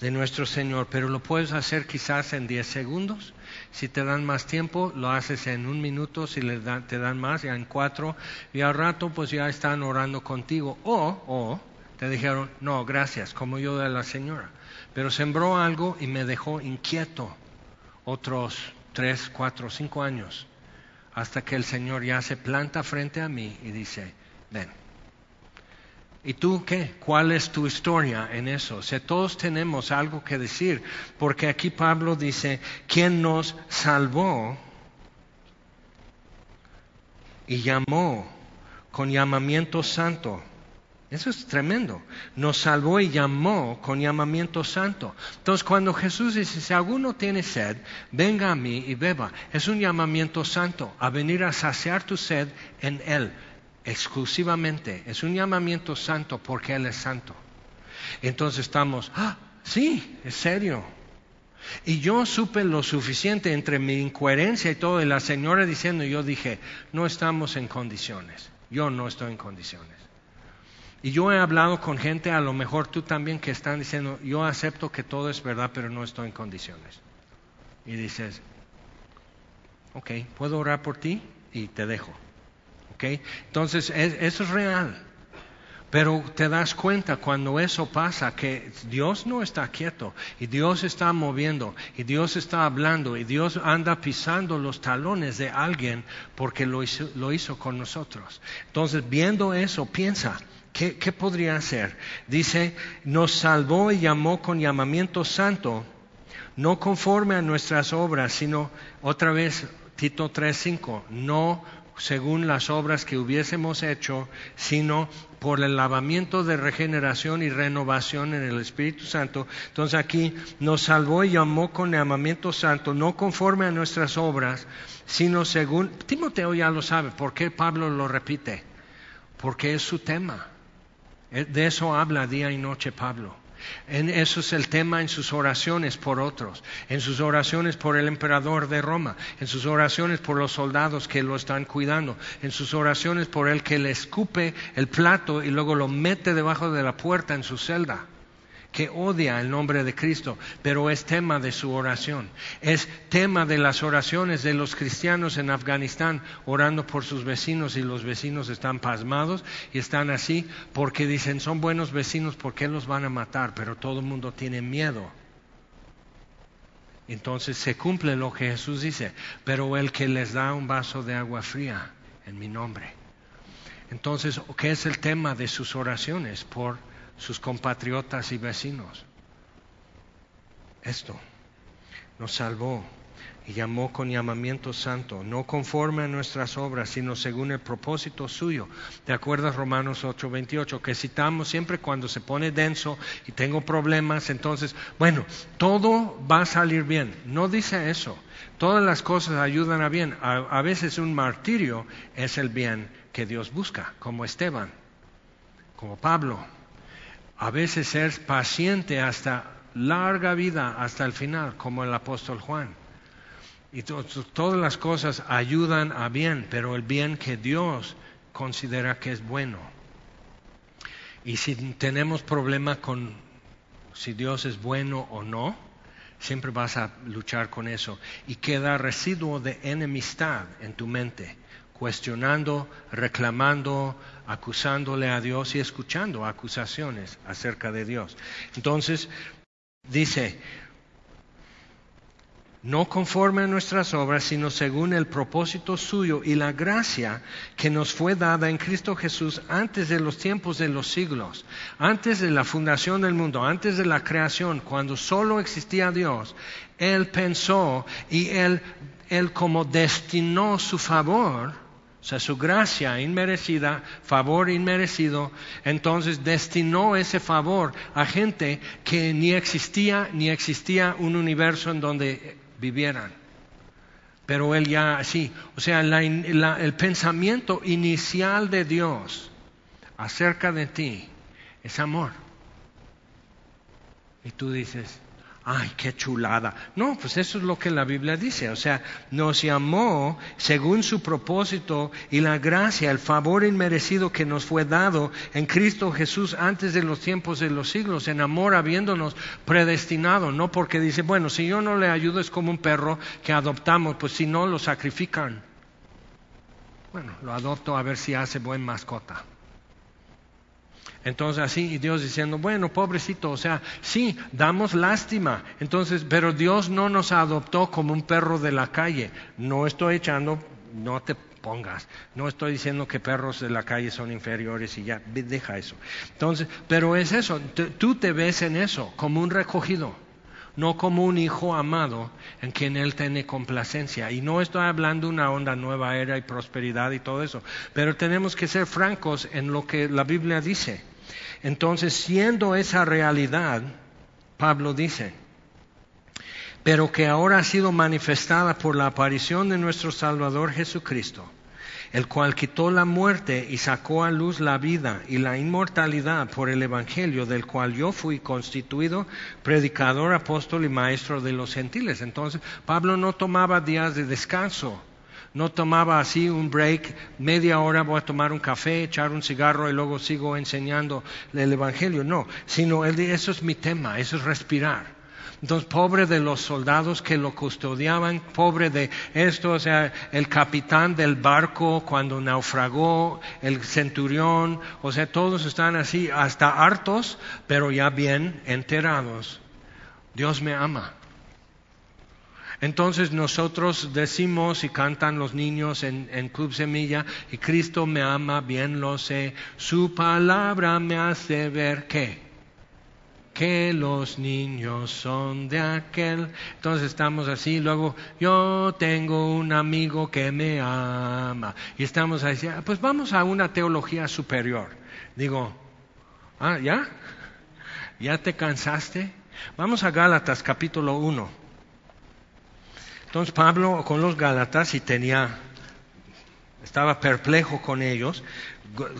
de nuestro Señor, pero lo puedes hacer quizás en 10 segundos, si te dan más tiempo, lo haces en un minuto, si te dan más, ya en cuatro, y al rato pues ya están orando contigo. O, o, te dijeron, no, gracias, como yo de la señora. Pero sembró algo y me dejó inquieto otros tres, cuatro, cinco años, hasta que el Señor ya se planta frente a mí y dice, ven ¿Y tú qué? ¿Cuál es tu historia en eso? O todos tenemos algo que decir, porque aquí Pablo dice, ¿quién nos salvó y llamó con llamamiento santo? Eso es tremendo. Nos salvó y llamó con llamamiento santo. Entonces, cuando Jesús dice, si alguno tiene sed, venga a mí y beba, es un llamamiento santo a venir a saciar tu sed en Él exclusivamente. Es un llamamiento santo porque Él es santo. Entonces estamos, ah, sí, es serio. Y yo supe lo suficiente entre mi incoherencia y todo, y la señora diciendo, yo dije, no estamos en condiciones. Yo no estoy en condiciones. Y yo he hablado con gente, a lo mejor tú también, que están diciendo, yo acepto que todo es verdad, pero no estoy en condiciones. Y dices, ok, ¿puedo orar por ti? Y te dejo. Entonces, eso es real. Pero te das cuenta cuando eso pasa que Dios no está quieto y Dios está moviendo y Dios está hablando y Dios anda pisando los talones de alguien porque lo hizo, lo hizo con nosotros. Entonces, viendo eso, piensa, ¿qué, ¿qué podría hacer? Dice, nos salvó y llamó con llamamiento santo, no conforme a nuestras obras, sino otra vez, Tito 3.5, no según las obras que hubiésemos hecho, sino por el lavamiento de regeneración y renovación en el Espíritu Santo. Entonces aquí nos salvó y llamó con llamamiento santo, no conforme a nuestras obras, sino según... Timoteo ya lo sabe, ¿por qué Pablo lo repite? Porque es su tema. De eso habla día y noche Pablo. En eso es el tema en sus oraciones por otros, en sus oraciones por el emperador de Roma, en sus oraciones por los soldados que lo están cuidando, en sus oraciones por el que le escupe el plato y luego lo mete debajo de la puerta en su celda que odia el nombre de Cristo, pero es tema de su oración. Es tema de las oraciones de los cristianos en Afganistán orando por sus vecinos y los vecinos están pasmados y están así porque dicen son buenos vecinos, ¿por qué los van a matar? Pero todo el mundo tiene miedo. Entonces se cumple lo que Jesús dice, pero el que les da un vaso de agua fría en mi nombre. Entonces, ¿qué es el tema de sus oraciones? Por sus compatriotas y vecinos. Esto nos salvó y llamó con llamamiento santo, no conforme a nuestras obras, sino según el propósito suyo. ¿Te acuerdas Romanos 8:28? Que citamos siempre cuando se pone denso y tengo problemas, entonces, bueno, todo va a salir bien. No dice eso. Todas las cosas ayudan a bien. a veces un martirio es el bien que Dios busca, como Esteban, como Pablo a veces ser paciente hasta larga vida, hasta el final, como el apóstol Juan. Y todas las cosas ayudan a bien, pero el bien que Dios considera que es bueno. Y si tenemos problema con si Dios es bueno o no, siempre vas a luchar con eso. Y queda residuo de enemistad en tu mente cuestionando, reclamando, acusándole a Dios y escuchando acusaciones acerca de Dios. Entonces, dice, no conforme a nuestras obras, sino según el propósito suyo y la gracia que nos fue dada en Cristo Jesús antes de los tiempos de los siglos, antes de la fundación del mundo, antes de la creación, cuando solo existía Dios, Él pensó y Él, él como destinó su favor o sea, su gracia inmerecida, favor inmerecido, entonces destinó ese favor a gente que ni existía ni existía un universo en donde vivieran. Pero él ya sí, o sea, el pensamiento inicial de Dios acerca de ti es amor. Y tú dices, ay, qué chulada. No, pues eso es lo que la Biblia dice. O sea, nos llamó según su propósito y la gracia, el favor inmerecido que nos fue dado en Cristo Jesús antes de los tiempos de los siglos, en amor habiéndonos predestinado. No porque dice, bueno, si yo no le ayudo es como un perro que adoptamos, pues si no lo sacrifican. Bueno, lo adopto a ver si hace buen mascota. Entonces así, y Dios diciendo, bueno, pobrecito, o sea, sí, damos lástima. Entonces, pero Dios no nos adoptó como un perro de la calle. No estoy echando, no te pongas. No estoy diciendo que perros de la calle son inferiores y ya, deja eso. Entonces, pero es eso, tú te ves en eso, como un recogido no como un hijo amado en quien Él tiene complacencia. Y no estoy hablando de una onda nueva era y prosperidad y todo eso, pero tenemos que ser francos en lo que la Biblia dice. Entonces, siendo esa realidad, Pablo dice, pero que ahora ha sido manifestada por la aparición de nuestro Salvador Jesucristo, el cual quitó la muerte y sacó a luz la vida y la inmortalidad por el Evangelio, del cual yo fui constituido predicador, apóstol y maestro de los gentiles. Entonces, Pablo no tomaba días de descanso no tomaba así un break, media hora voy a tomar un café, echar un cigarro y luego sigo enseñando el Evangelio. No, sino él, eso es mi tema, eso es respirar. Entonces, pobre de los soldados que lo custodiaban, pobre de esto, o sea, el capitán del barco cuando naufragó, el centurión, o sea, todos están así, hasta hartos, pero ya bien enterados. Dios me ama. Entonces nosotros decimos y cantan los niños en, Club Semilla, y Cristo me ama, bien lo sé, su palabra me hace ver qué. que los niños son de aquel. Entonces estamos así, luego yo tengo un amigo que me ama. Y estamos así, ah, pues vamos a una teología superior. Digo, ah, ¿ya? ¿Ya te cansaste? Vamos a Gálatas capítulo 1. Entonces Pablo con los Gálatas y tenía, estaba perplejo con ellos,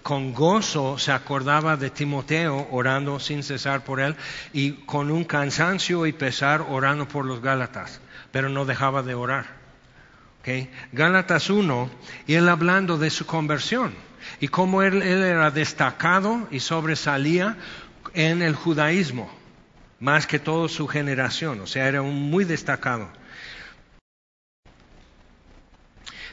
con gozo se acordaba de Timoteo orando sin cesar por él y con un cansancio y pesar orando por los Gálatas, pero no dejaba de orar. ¿Okay? Gálatas 1, y él hablando de su conversión y cómo él, él era destacado y sobresalía en el judaísmo, más que toda su generación, o sea, era un muy destacado.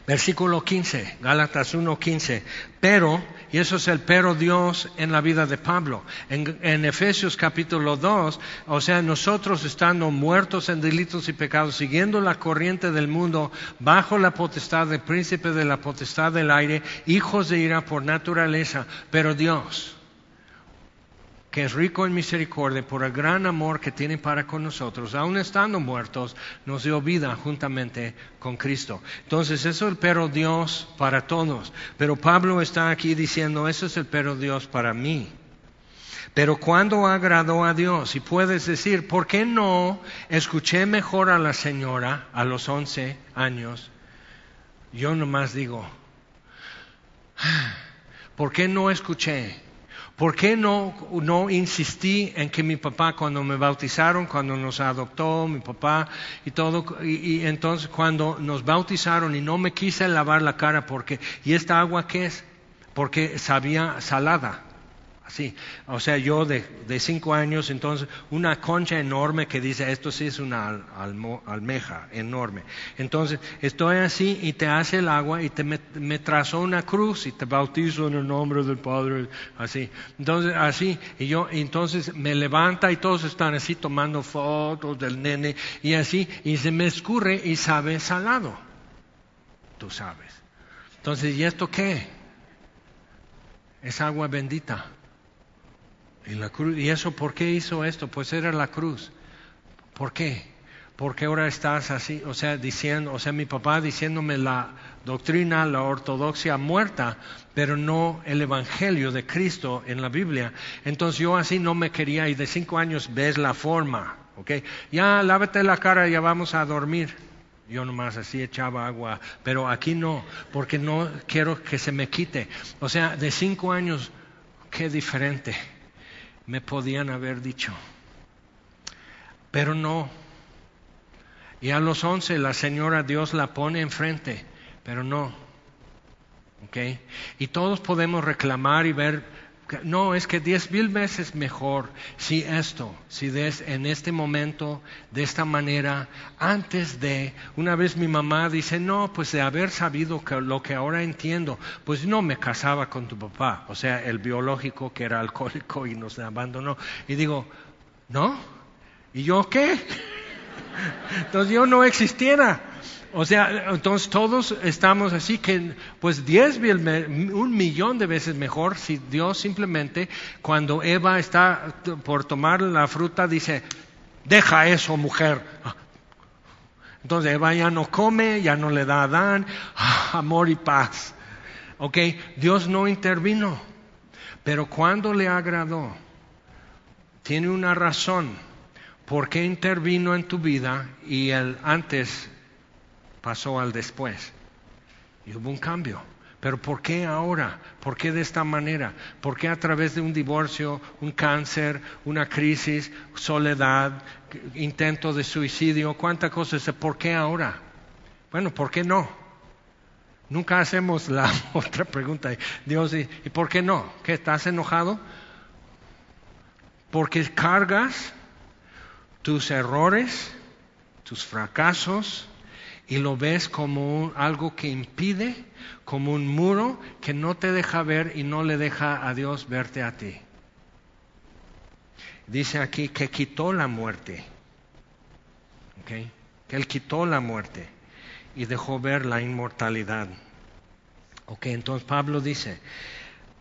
Versículo 15, Gálatas 1:15. Pero, y eso es el pero Dios en la vida de Pablo. En, en, Efesios capítulo 2, o sea, nosotros estando muertos en delitos y pecados, siguiendo la corriente del mundo, bajo la potestad del príncipe de la potestad del aire, hijos de ira por naturaleza, pero Dios que es rico en misericordia por el gran amor que tiene para con nosotros, aun estando muertos, nos dio vida juntamente con Cristo. Entonces, eso es el pero Dios para todos. Pero Pablo está aquí diciendo, eso es el pero Dios para mí. Pero cuando agradó a Dios, y puedes decir, ¿por qué no escuché mejor a la señora a los 11 años? Yo nomás digo, ah, ¿por qué no escuché? ¿Por qué no, no insistí en que mi papá cuando me bautizaron, cuando nos adoptó mi papá y todo, y, entonces cuando nos bautizaron y no me quise lavar la cara porque, ¿y esta agua qué es? Porque sabía salada. Sí, o sea, yo de, de, cinco años, entonces, una concha enorme que dice, esto sí es una almeja enorme. Entonces, estoy así y te hace el agua y te me, me trazó una cruz y te bautizo en el nombre del Padre, así. Entonces, así, y yo, entonces me levanta y todos están así tomando fotos del nene y así, y se me escurre y sabe salado. Tú sabes. Entonces, ¿y esto qué? Es agua bendita. Y, la cruz, ¿Y eso por qué hizo esto? Pues era la cruz. ¿Por qué? Porque ahora estás así, o sea, diciendo, o sea, mi papá diciéndome la doctrina, la ortodoxia muerta, pero no el evangelio de Cristo en la Biblia. Entonces yo así no me quería y de cinco años ves la forma, ¿ok? Ya lávate la cara, ya vamos a dormir. Yo nomás así echaba agua, pero aquí no, porque no quiero que se me quite. O sea, de cinco años, qué diferente me podían haber dicho. Pero no. Y a los once la señora Dios la pone enfrente, pero no. ¿Ok? Y todos podemos reclamar y ver no, es que diez mil veces mejor si esto, si des, en este momento, de esta manera, antes de, una vez mi mamá dice, no, pues de haber sabido que lo que ahora entiendo, pues no me casaba con tu papá, o sea, el biológico que era alcohólico y nos abandonó. Y digo, ¿no? ¿Y yo qué? Entonces yo no existiera. O sea, entonces todos estamos así que, pues diez mil, un millón de veces mejor si Dios simplemente, cuando Eva está por tomar la fruta, dice, deja eso, mujer. Entonces Eva ya no come, ya no le da a Adán, amor y paz. ¿Ok? Dios no intervino, pero cuando le agradó, tiene una razón por qué intervino en tu vida y el antes pasó al después. Y hubo un cambio. Pero ¿por qué ahora? ¿Por qué de esta manera? ¿Por qué a través de un divorcio, un cáncer, una crisis, soledad, intento de suicidio, cuántas cosas? ¿Por qué ahora? Bueno, ¿por qué no? Nunca hacemos la otra pregunta. Dios, ¿y por qué no? ¿Qué estás enojado? Porque cargas tus errores, tus fracasos, y lo ves como algo que impide, como un muro que no te deja ver y no le deja a Dios verte a ti. Dice aquí que quitó la muerte, que Él quitó la muerte y dejó ver la inmortalidad. Ok, entonces Pablo dice,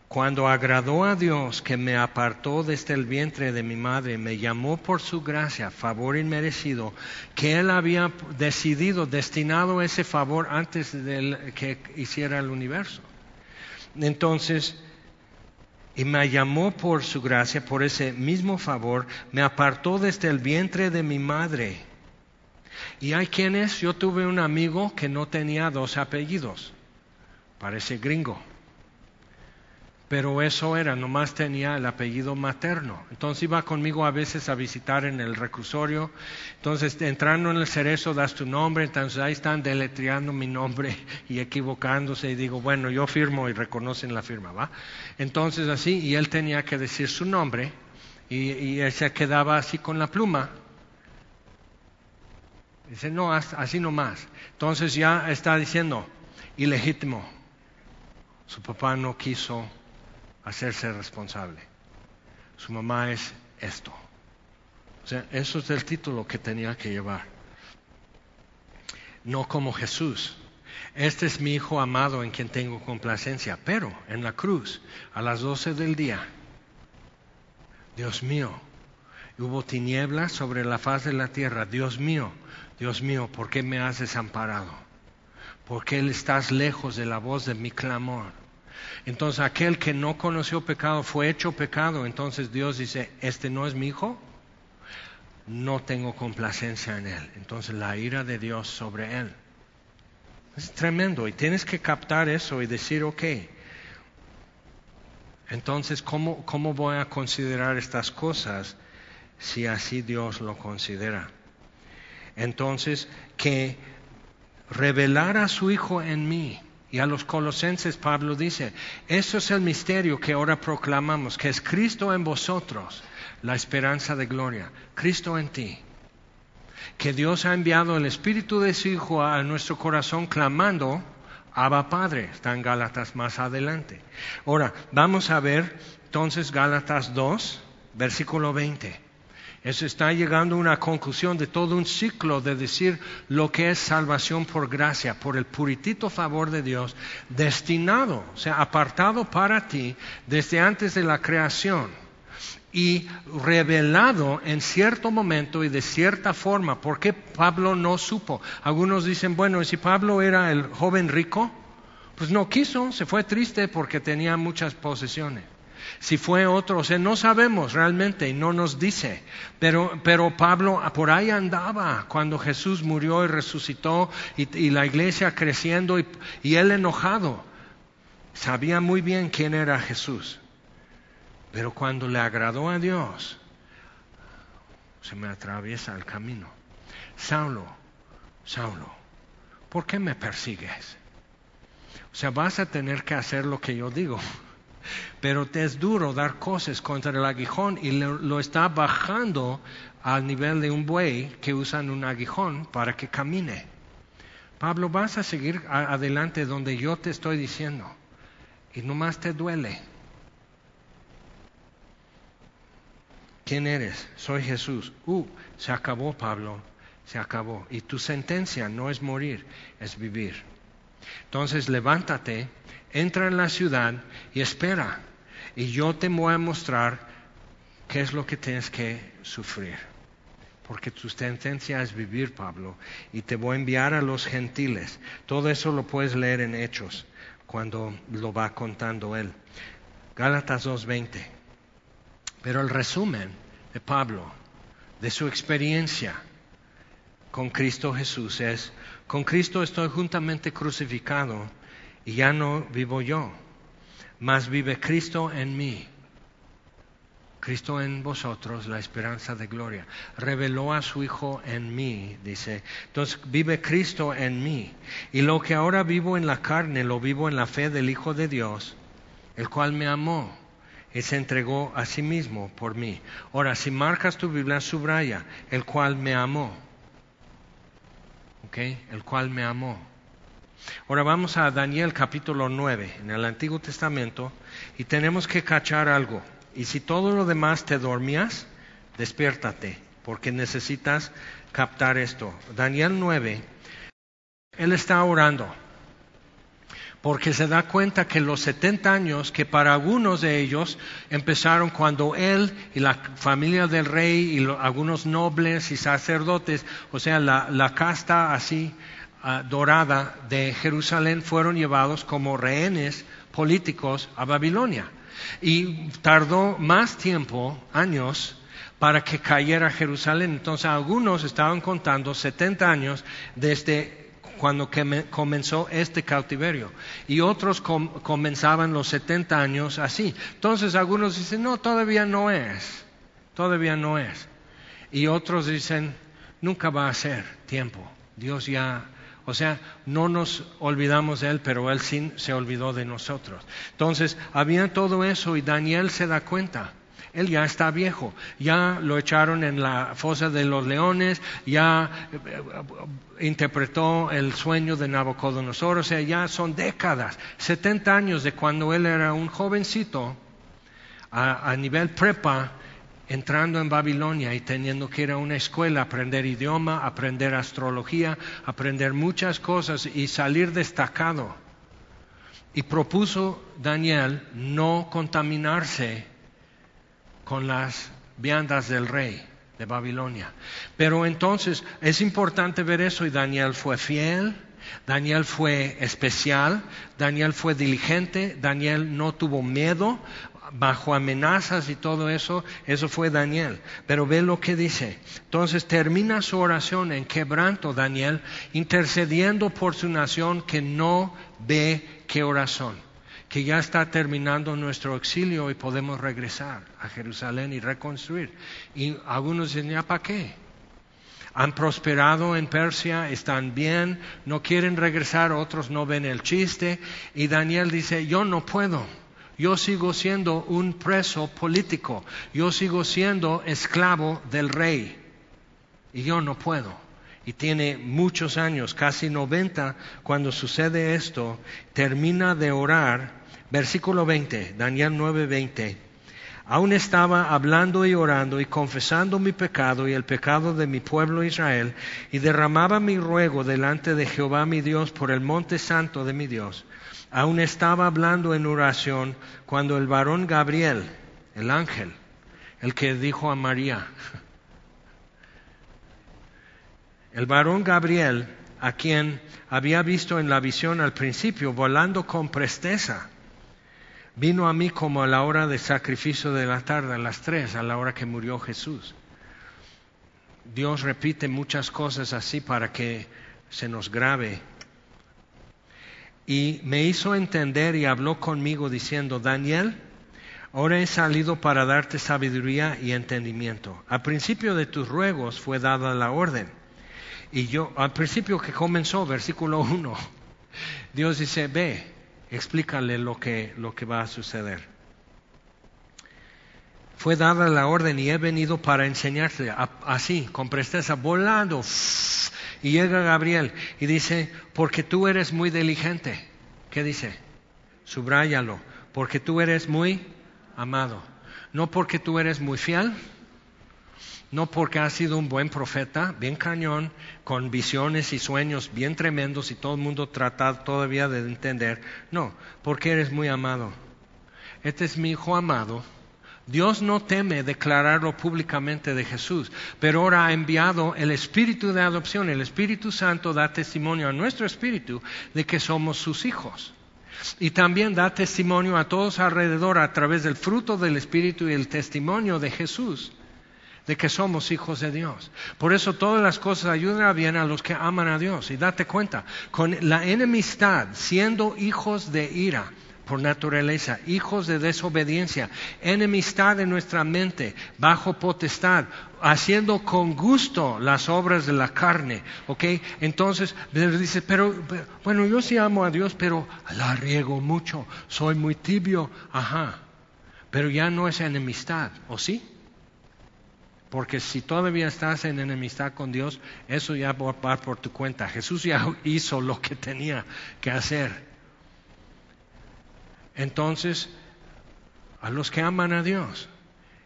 cuando agradó a Dios que me apartó desde el vientre de mi madre, me llamó por su gracia, favor inmerecido, que Él había decidido, destinado ese favor antes de que hiciera el universo. Entonces, y me llamó por su gracia, por ese mismo favor, me apartó desde el vientre de mi madre. Y hay quienes, yo tuve un amigo que no tenía dos apellidos, parece gringo pero eso era, nomás tenía el apellido materno. Entonces iba conmigo a veces a visitar en el reclusorio. Entonces, entrando en el cerezo, das tu nombre. Entonces, ahí están deletreando mi nombre y equivocándose. Y digo, bueno, yo firmo y reconocen la firma, ¿va? Entonces, así, y él tenía que decir su nombre. Y, él se quedaba así con la pluma. Dice, no, así nomás. Entonces ya está diciendo, ilegítimo. Su papá no quiso hacerse responsable. Su mamá es esto. O sea, eso es el título que tenía que llevar. No como Jesús. Este es mi Hijo amado en quien tengo complacencia. Pero en la cruz, a las doce del día, Dios mío, hubo tinieblas sobre la faz de la tierra. Dios mío, Dios mío, ¿por qué me has desamparado? ¿Por qué estás lejos de la voz de mi clamor? Entonces aquel que no conoció pecado fue hecho pecado. Entonces Dios dice, este no es mi hijo, no tengo complacencia en él. Entonces la ira de Dios sobre él. Es tremendo y tienes que captar eso y decir, ok, entonces ¿cómo, cómo voy a considerar estas cosas si así Dios lo considera? Entonces, que revelar a su Hijo en mí y a los colosenses Pablo dice, eso es el misterio que ahora proclamamos, que es Cristo en vosotros, la esperanza de gloria, Cristo en ti. Que Dios ha enviado el Espíritu de su Hijo a nuestro corazón clamando, Abba Padre, está en Gálatas más adelante. Ahora, vamos a ver entonces Gálatas 2, versículo 20. Eso está llegando a una conclusión de todo un ciclo de decir lo que es salvación por gracia, por el puritito favor de Dios, destinado, o sea, apartado para ti desde antes de la creación y revelado en cierto momento y de cierta forma. ¿Por qué Pablo no supo? Algunos dicen, bueno, ¿y si Pablo era el joven rico? Pues no quiso, se fue triste porque tenía muchas posesiones si fue otro, o sea, no sabemos realmente y no nos dice. Pero, pero Pablo por ahí andaba cuando Jesús murió y resucitó y, la iglesia creciendo y, y él enojado. Sabía muy bien quién era Jesús. Pero cuando le agradó a Dios, se me atraviesa el camino. Saulo, Saulo, ¿por qué me persigues? O sea, vas a tener que hacer lo que yo digo pero te es duro dar cosas contra el aguijón y lo, está bajando al nivel de un buey que usan un aguijón para que camine. Pablo, vas a seguir adelante donde yo te estoy diciendo y nomás te duele. ¿Quién eres? Soy Jesús. Uh, se acabó Pablo, se acabó. Y tu sentencia no es morir, es vivir. Entonces levántate, entra en la ciudad y espera y yo te voy a mostrar qué es lo que tienes que sufrir. Porque tu sentencia es vivir, Pablo, y te voy a enviar a los gentiles. Todo eso lo puedes leer en Hechos, cuando lo va contando él. Gálatas 2.20. Pero el resumen de Pablo, de su experiencia con Cristo Jesús es, con Cristo estoy juntamente crucificado y ya no vivo yo mas vive Cristo en mí. Cristo en vosotros, la esperanza de gloria. Reveló a su Hijo en mí, dice. Entonces vive Cristo en mí. Y lo que ahora vivo en la carne, lo vivo en la fe del Hijo de Dios, el cual me amó y se entregó a sí mismo por mí. Ahora, si marcas tu Biblia, subraya, el cual me amó. El cual me amó. Ahora vamos a Daniel capítulo 9 en el Antiguo Testamento y tenemos que cachar algo. Y si todo lo demás te dormías, despiértate porque necesitas captar esto. Daniel 9, él está orando porque se da cuenta que los 70 años, que para algunos de ellos empezaron cuando él y la familia del rey y algunos nobles y sacerdotes, o sea, la, casta así ah, dorada de Jerusalén, fueron llevados como rehenes políticos a Babilonia. Y tardó más tiempo, años, para que cayera Jerusalén. Entonces algunos estaban contando 70 años desde cuando comenzó este cautiverio. Y otros comenzaban los 70 años así. Entonces algunos dicen, no, todavía no es, todavía no es. Y otros dicen, nunca va a ser tiempo. Dios ya, o sea, no nos olvidamos de Él, pero Él sí se olvidó de nosotros. Entonces, había todo eso y Daniel se da cuenta. Él ya está viejo, ya lo echaron en la fosa de los leones, ya eh, eh, interpretó el sueño de Nabucodonosor, o sea, ya son décadas, 70 años de cuando él era un jovencito a, nivel prepa, entrando en Babilonia y teniendo que ir a una escuela, aprender idioma, aprender astrología, aprender muchas cosas y salir destacado. Y propuso Daniel no contaminarse con las viandas del rey de Babilonia. Pero entonces es importante ver eso y Daniel fue fiel, Daniel fue especial, Daniel fue diligente, Daniel no tuvo miedo bajo amenazas y todo eso, eso fue Daniel. Pero ve lo que dice. Entonces termina su oración en quebranto Daniel, intercediendo por su nación que no ve qué oración que ya está terminando nuestro exilio y podemos regresar a Jerusalén y reconstruir. Y algunos dicen, ¿ya para qué? Han prosperado en Persia, están bien, no quieren regresar, otros no ven el chiste. Y Daniel dice, yo no puedo. Yo sigo siendo un preso político, yo sigo siendo esclavo del rey y yo no puedo. Y tiene muchos años, casi 90, cuando sucede esto, termina de orar Versículo 20, Daniel 9, 20. Aún estaba hablando y orando y confesando mi pecado y el pecado de mi pueblo Israel, y derramaba mi ruego delante de Jehová mi Dios por el monte santo de mi Dios. Aún estaba hablando en oración cuando el varón Gabriel, el ángel, el que dijo a María, el varón Gabriel, a quien había visto en la visión al principio, volando con presteza, vino a mí como a la hora de sacrificio de la tarde, a las tres, a la hora que murió Jesús. Dios repite muchas cosas así para que se nos grave. Y me hizo entender y habló conmigo diciendo, Daniel, ahora he salido para darte sabiduría y entendimiento. Al principio de tus ruegos fue dada la orden. Y yo, al principio que comenzó, versículo 1, Dios dice, ve, explícale lo que, lo que va a suceder. Fue dada la orden y he venido para enseñarte así, con presteza, volando. Y llega Gabriel y dice, porque tú eres muy diligente. ¿Qué dice? Subráyalo, porque tú eres muy amado. No porque tú eres muy fiel, no porque has sido un buen profeta, bien cañón, con visiones y sueños bien tremendos y todo el mundo trata todavía de entender. No, porque eres muy amado. Este es mi hijo amado. Dios no teme declararlo públicamente de Jesús, pero ahora ha enviado el Espíritu de adopción. El Espíritu Santo da testimonio a nuestro espíritu de que somos sus hijos. Y también da testimonio a todos alrededor a través del fruto del Espíritu y el testimonio de Jesús de que somos hijos de Dios. Por eso todas las cosas ayudan bien a los que aman a Dios. Y date cuenta, con la enemistad, siendo hijos de ira por naturaleza, hijos de desobediencia, enemistad en nuestra mente, bajo potestad, haciendo con gusto las obras de la carne, ¿ok? Entonces, dice, pero, bueno, yo sí amo a Dios, pero la riego mucho, soy muy tibio, ajá, pero ya no es enemistad, ¿o sí? Porque si todavía estás en enemistad con Dios, eso ya va por tu cuenta. Jesús ya hizo lo que tenía que hacer. Entonces, a los que aman a Dios,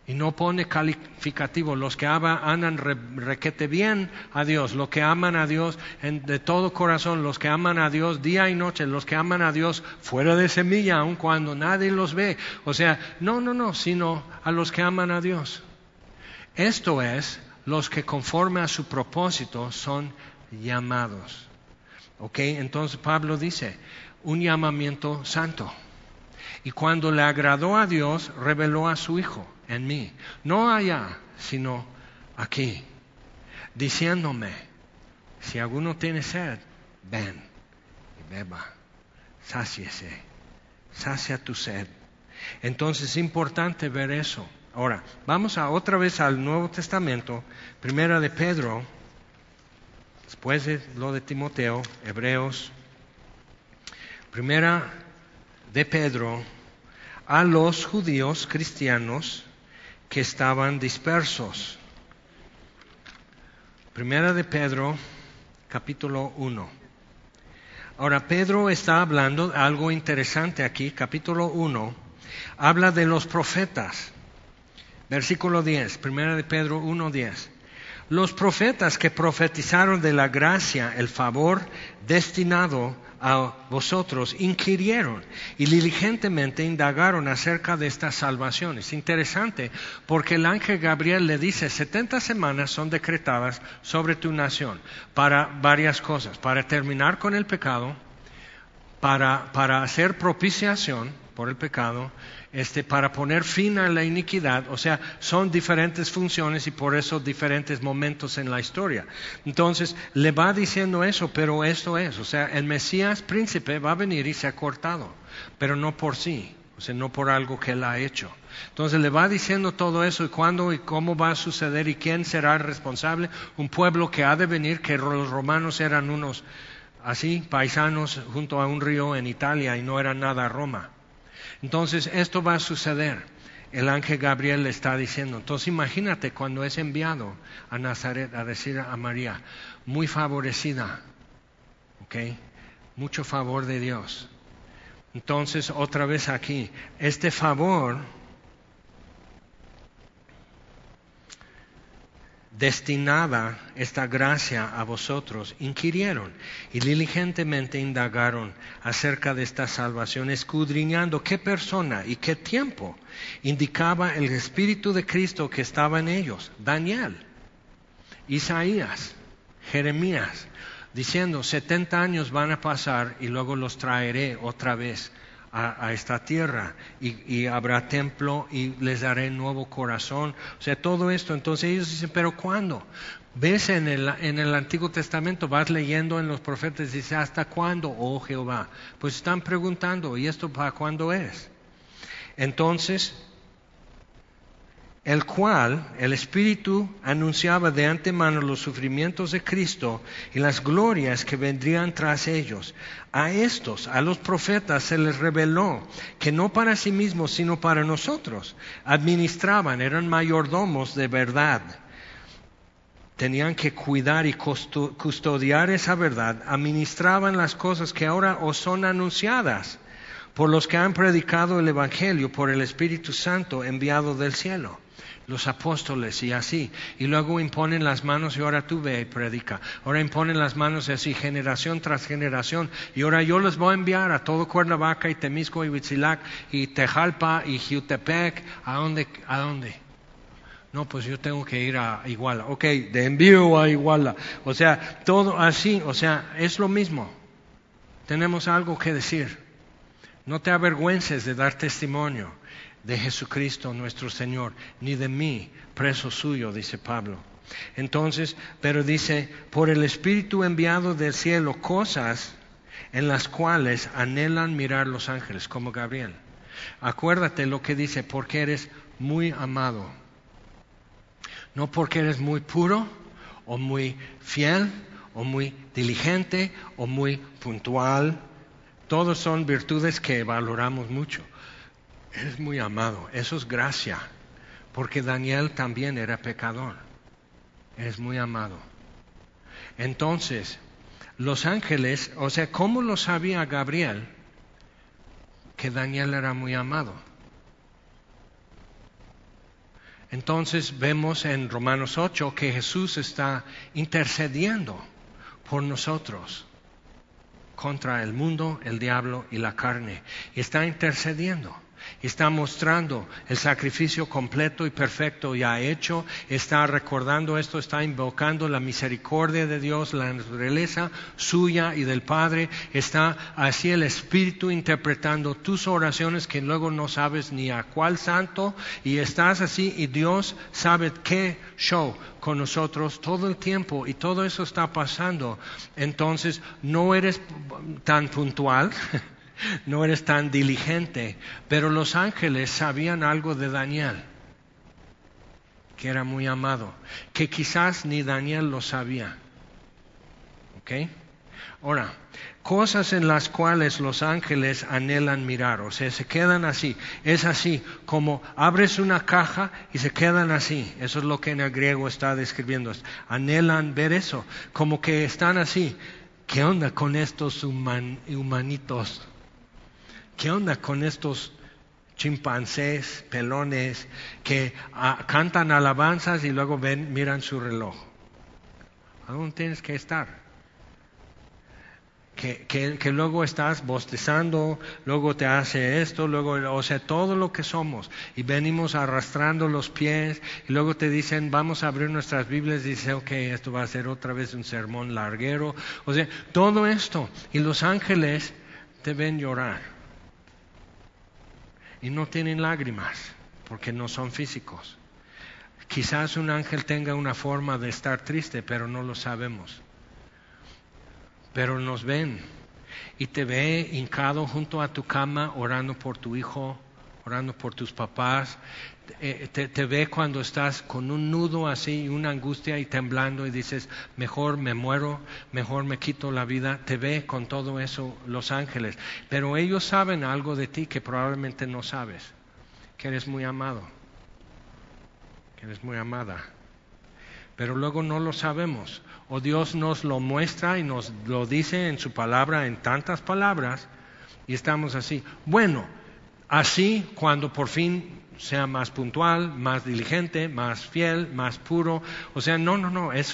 Y no pone calificativo. Los que aman requete bien a Dios, los que aman a Dios de todo corazón, los que aman a Dios día y noche, los que aman a Dios fuera de semilla, aun cuando nadie los ve. O sea, no, no, no, sino a los que aman a Dios. Esto es, los que conforme a su propósito son llamados. ¿Ok? Entonces Pablo dice, un llamamiento santo. Y cuando le agradó a Dios, reveló a su Hijo en mí, no allá, sino aquí, diciéndome, si alguno tiene sed, ven y beba, sáciese, sacia tu sed. Entonces es importante ver eso. Ahora, vamos a otra vez al Nuevo Testamento, primera de Pedro, después de lo de Timoteo, Hebreos, primera de Pedro, a los judíos cristianos que estaban dispersos. Primera de Pedro, capítulo 1. Ahora, Pedro está hablando algo interesante aquí, capítulo 1, habla de los profetas. Versículo 10, Primera de Pedro 1, 10. Los profetas que profetizaron de la gracia, el favor destinado a vosotros inquirieron y diligentemente indagaron acerca de esta salvación. Es interesante porque el ángel Gabriel le dice, 70 semanas son decretadas sobre tu nación para varias cosas, para terminar con el pecado, para, para hacer propiciación por el pecado, este, para poner fin a la iniquidad, o sea, son diferentes funciones y por eso diferentes momentos en la historia. Entonces, le va diciendo eso, pero esto es, o sea, el Mesías príncipe va a venir y se ha cortado, pero no por sí, o sea, no por algo que él ha hecho. Entonces le va diciendo todo eso y cuándo y cómo va a suceder y quién será el responsable. Un pueblo que ha de venir, que los romanos eran unos así, paisanos junto a un río en Italia y no eran nada Roma. Entonces, esto va a suceder. El ángel Gabriel le está diciendo. Entonces, imagínate cuando es enviado a Nazaret a decir a María, muy favorecida, ¿ok? Mucho favor de Dios. Entonces, otra vez aquí, este favor destinada esta gracia a vosotros, inquirieron y diligentemente indagaron acerca de esta salvación, escudriñando qué persona y qué tiempo indicaba el Espíritu de Cristo que estaba en ellos. Daniel, Isaías, Jeremías, diciendo, 70 años van a pasar y luego los traeré otra vez a, esta tierra y, habrá templo y les daré nuevo corazón. O sea, todo esto. Entonces ellos dicen, pero ¿cuándo? Ves en el, en el Antiguo Testamento, vas leyendo en los profetas, dice, ¿hasta cuándo, oh Jehová? Pues están preguntando, ¿y esto para cuándo es? Entonces, el cual el Espíritu anunciaba de antemano los sufrimientos de Cristo y las glorias que vendrían tras ellos. A estos, a los profetas, se les reveló que no para sí mismos, sino para nosotros, administraban, eran mayordomos de verdad. Tenían que cuidar y custodiar esa verdad, administraban las cosas que ahora os son anunciadas por los que han predicado el Evangelio por el Espíritu Santo enviado del cielo los apóstoles y así. Y luego imponen las manos y ahora tú ve y predica. Ahora imponen las manos así, generación tras generación. Y ahora yo les voy a enviar a todo Cuernavaca y Temisco y Huitzilac y Tejalpa y Jutepec. ¿A dónde? ¿A dónde? No, pues yo tengo que ir a Iguala. Ok, de envío a Iguala. O sea, todo así, o sea, es lo mismo. Tenemos algo que decir. No te avergüences de dar testimonio de Jesucristo nuestro Señor, ni de mí, preso suyo, dice Pablo. Entonces, pero dice, por el Espíritu enviado del cielo, cosas en las cuales anhelan mirar los ángeles, como Gabriel. Acuérdate lo que dice, porque eres muy amado. No porque eres muy puro, o muy fiel, o muy diligente, o muy puntual. Todos son virtudes que valoramos mucho es muy amado. Eso es gracia, porque Daniel también era pecador. Es muy amado. Entonces, los ángeles, o sea, ¿cómo lo sabía Gabriel que Daniel era muy amado? Entonces vemos en Romanos 8 que Jesús está intercediendo por nosotros contra el mundo, el diablo y la carne. Está intercediendo. Está mostrando el sacrificio completo y perfecto ya hecho, está recordando esto, está invocando la misericordia de Dios, la naturaleza suya y del Padre, está así el Espíritu interpretando tus oraciones que luego no sabes ni a cuál santo y estás así y Dios sabe qué show con nosotros todo el tiempo y todo eso está pasando. Entonces no eres tan puntual. no eres tan diligente. Pero los ángeles sabían algo de Daniel, que era muy amado, que quizás ni Daniel lo sabía. ¿Ok? Ahora, cosas en las cuales los ángeles anhelan mirar, o sea, se quedan así. Es así, como abres una caja y se quedan así. Eso es lo que en el griego está describiendo. Anhelan ver eso, como que están así. ¿Qué onda con estos humanitos? ¿Qué onda con estos chimpancés, pelones, que ah, cantan alabanzas y luego ven, miran su reloj? ¿A dónde tienes que estar? Que, que, luego estás bostezando, luego te hace esto, luego, o sea, todo lo que somos. Y venimos arrastrando los pies, y luego te dicen, vamos a abrir nuestras Biblias, y dice, ok, esto va a ser otra vez un sermón larguero. O sea, todo esto. Y los ángeles te ven llorar y no tienen lágrimas porque no son físicos. Quizás un ángel tenga una forma de estar triste, pero no lo sabemos. Pero nos ven y te ve hincado junto a tu cama orando por tu hijo, orando por tus papás, eh, te, ve cuando estás con un nudo así, una angustia y temblando y dices, mejor me muero, mejor me quito la vida, te ve con todo eso los ángeles. Pero ellos saben algo de ti que probablemente no sabes, que eres muy amado, que eres muy amada. Pero luego no lo sabemos, o Dios nos lo muestra y nos lo dice en su palabra, en tantas palabras, y estamos así. Bueno, así cuando por fin sea más puntual, más diligente, más fiel, más puro. O sea, no, no, no, es,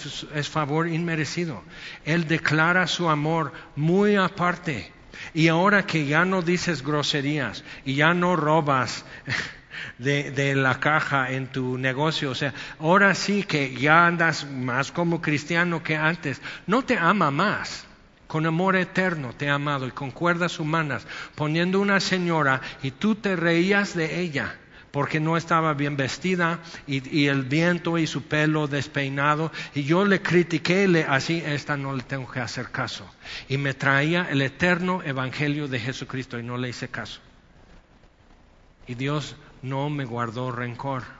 favor inmerecido. Él declara su amor muy aparte. Y ahora que ya no dices groserías y ya no robas de, de, la caja en tu negocio, o sea, ahora sí que ya andas más como cristiano que antes, no te ama más con amor eterno te ha amado y con cuerdas humanas, poniendo una señora y tú te reías de ella porque no estaba bien vestida y, el viento y su pelo despeinado. Y yo le critiqué le, así esta no le tengo que hacer caso y me traía el eterno evangelio de Jesucristo y no le hice caso. Y Dios no me guardó rencor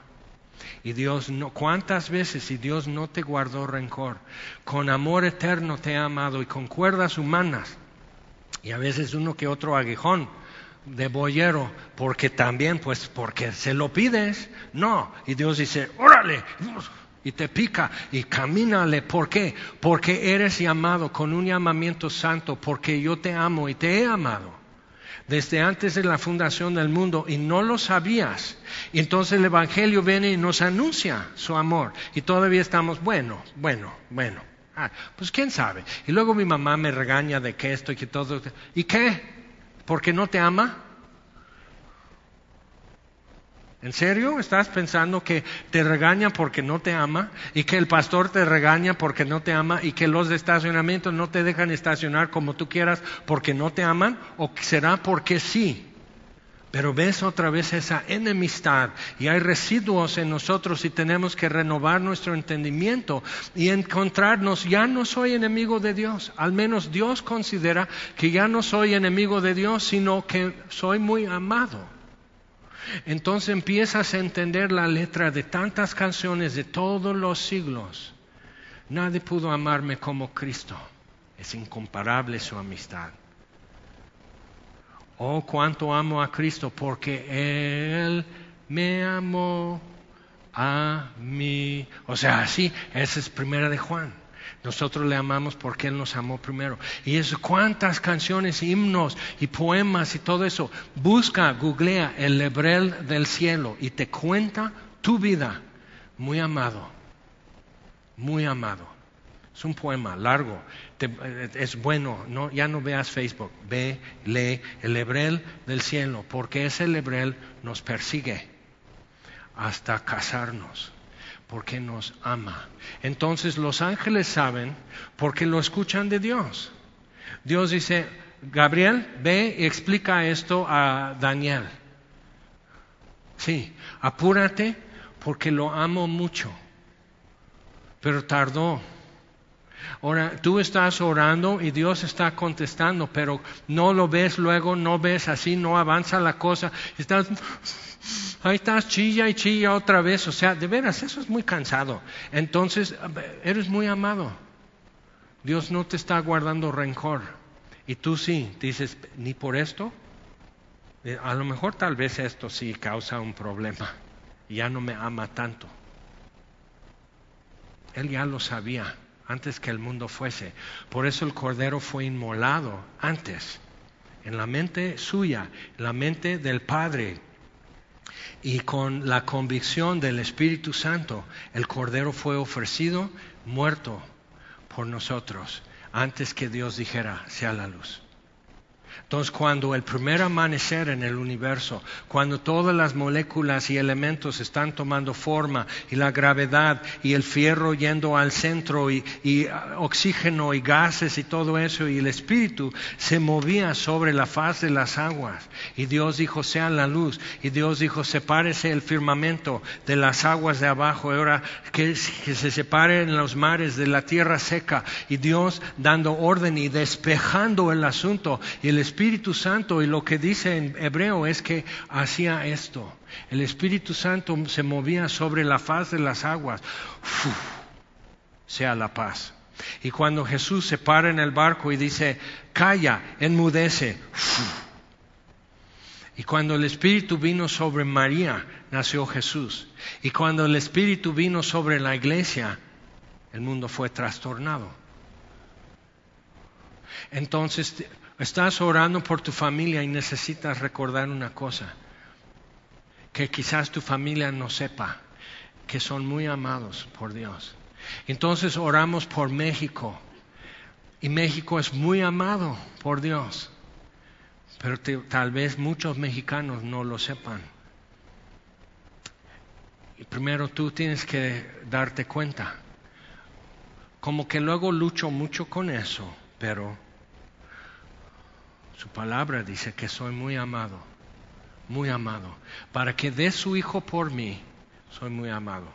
y Dios no cuántas veces y Dios no te guardó rencor con amor eterno te ha amado y con cuerdas humanas y a veces uno que otro aguijón de boyero, porque también, pues, porque se lo pides. No, y Dios dice, órale, y te pica y camínale. ¿Por qué? Porque eres llamado con un llamamiento santo, porque yo te amo y te he amado desde antes de la fundación del mundo y no lo sabías. Y entonces el Evangelio viene y nos anuncia su amor. Y todavía estamos, bueno, bueno, bueno. Ah, pues quién sabe. Y luego mi mamá me regaña de que esto y que todo. ¿Y qué? porque no te ama? ¿En serio? ¿Estás pensando que te regaña porque no te ama? ¿Y que el pastor te regaña porque no te ama? ¿Y que los de estacionamiento no te dejan estacionar como tú quieras porque no te aman? ¿O será porque sí? Pero ves otra vez esa enemistad y hay residuos en nosotros y tenemos que renovar nuestro entendimiento y encontrarnos, ya no soy enemigo de Dios, al menos Dios considera que ya no soy enemigo de Dios, sino que soy muy amado. Entonces empiezas a entender la letra de tantas canciones de todos los siglos. Nadie pudo amarme como Cristo. Es incomparable su amistad. Oh, cuánto amo a Cristo porque Él me amó a mí. O sea, así, esa es primera de Juan. Nosotros le amamos porque Él nos amó primero. Y es cuántas canciones, himnos y poemas y todo eso. Busca, googlea el Lebrel del cielo y te cuenta tu vida muy amado, muy amado. Es un poema largo, es bueno, no, ya no veas Facebook, ve, lee el Hebrel del cielo, porque ese Hebrel nos persigue hasta casarnos, porque nos ama. Entonces los ángeles saben porque lo escuchan de Dios. Dios dice, Gabriel, ve y explica esto a Daniel. Sí, apúrate porque lo amo mucho, pero tardó. Ahora, tú estás orando y Dios está contestando, pero no lo ves luego, no ves así, no avanza la cosa. Estás, ahí estás, chilla y chilla otra vez. O sea, de veras, eso es muy cansado. Entonces, eres muy amado. Dios no te está guardando rencor. Y tú sí, dices, ni por esto. Eh, a lo mejor tal vez esto sí causa un problema. Ya no me ama tanto. Él ya lo sabía antes que el mundo fuese. Por eso el Cordero fue inmolado antes, en la mente suya, en la mente del Padre. Y con la convicción del Espíritu Santo, el Cordero fue ofrecido muerto por nosotros, antes que Dios dijera, sea la luz. Entonces, cuando el primer amanecer en el universo, cuando todas las moléculas y elementos están tomando forma y la gravedad y el fierro yendo al centro y, oxígeno y gases y todo eso y el espíritu se movía sobre la faz de las aguas y Dios dijo sea la luz y Dios dijo sepárese el firmamento de las aguas de abajo ahora que, que se separen los mares de la tierra seca y Dios dando orden y despejando el asunto y el espíritu Espíritu Santo y lo que dice en hebreo es que hacía esto. El Espíritu Santo se movía sobre la faz de las aguas. sea la paz. Y cuando Jesús se para en el barco y dice, calla, enmudece. y cuando el Espíritu vino sobre María, nació Jesús. Y cuando el Espíritu vino sobre la iglesia, el mundo fue trastornado. Entonces Estás orando por tu familia y necesitas recordar una cosa, que quizás tu familia no sepa, que son muy amados por Dios. Entonces oramos por México y México es muy amado por Dios, pero tal vez muchos mexicanos no lo sepan. Y primero tú tienes que darte cuenta, como que luego lucho mucho con eso, pero su palabra dice que soy muy amado, muy amado. Para que dé su Hijo por mí, soy muy amado.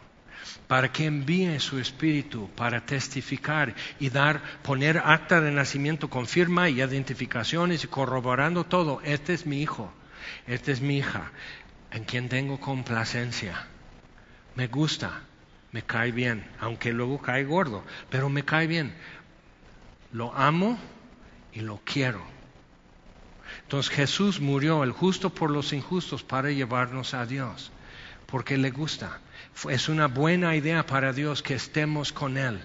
Para que envíe su Espíritu para testificar y dar, poner acta de nacimiento con firma y identificaciones y corroborando todo. Este es mi Hijo, esta es mi hija, en quien tengo complacencia. Me gusta, me cae bien, aunque luego cae gordo, pero me cae bien. Lo amo y lo quiero entonces Jesús murió, el justo por los injustos, para llevarnos a Dios, porque le gusta. Es una buena idea para Dios que estemos con Él.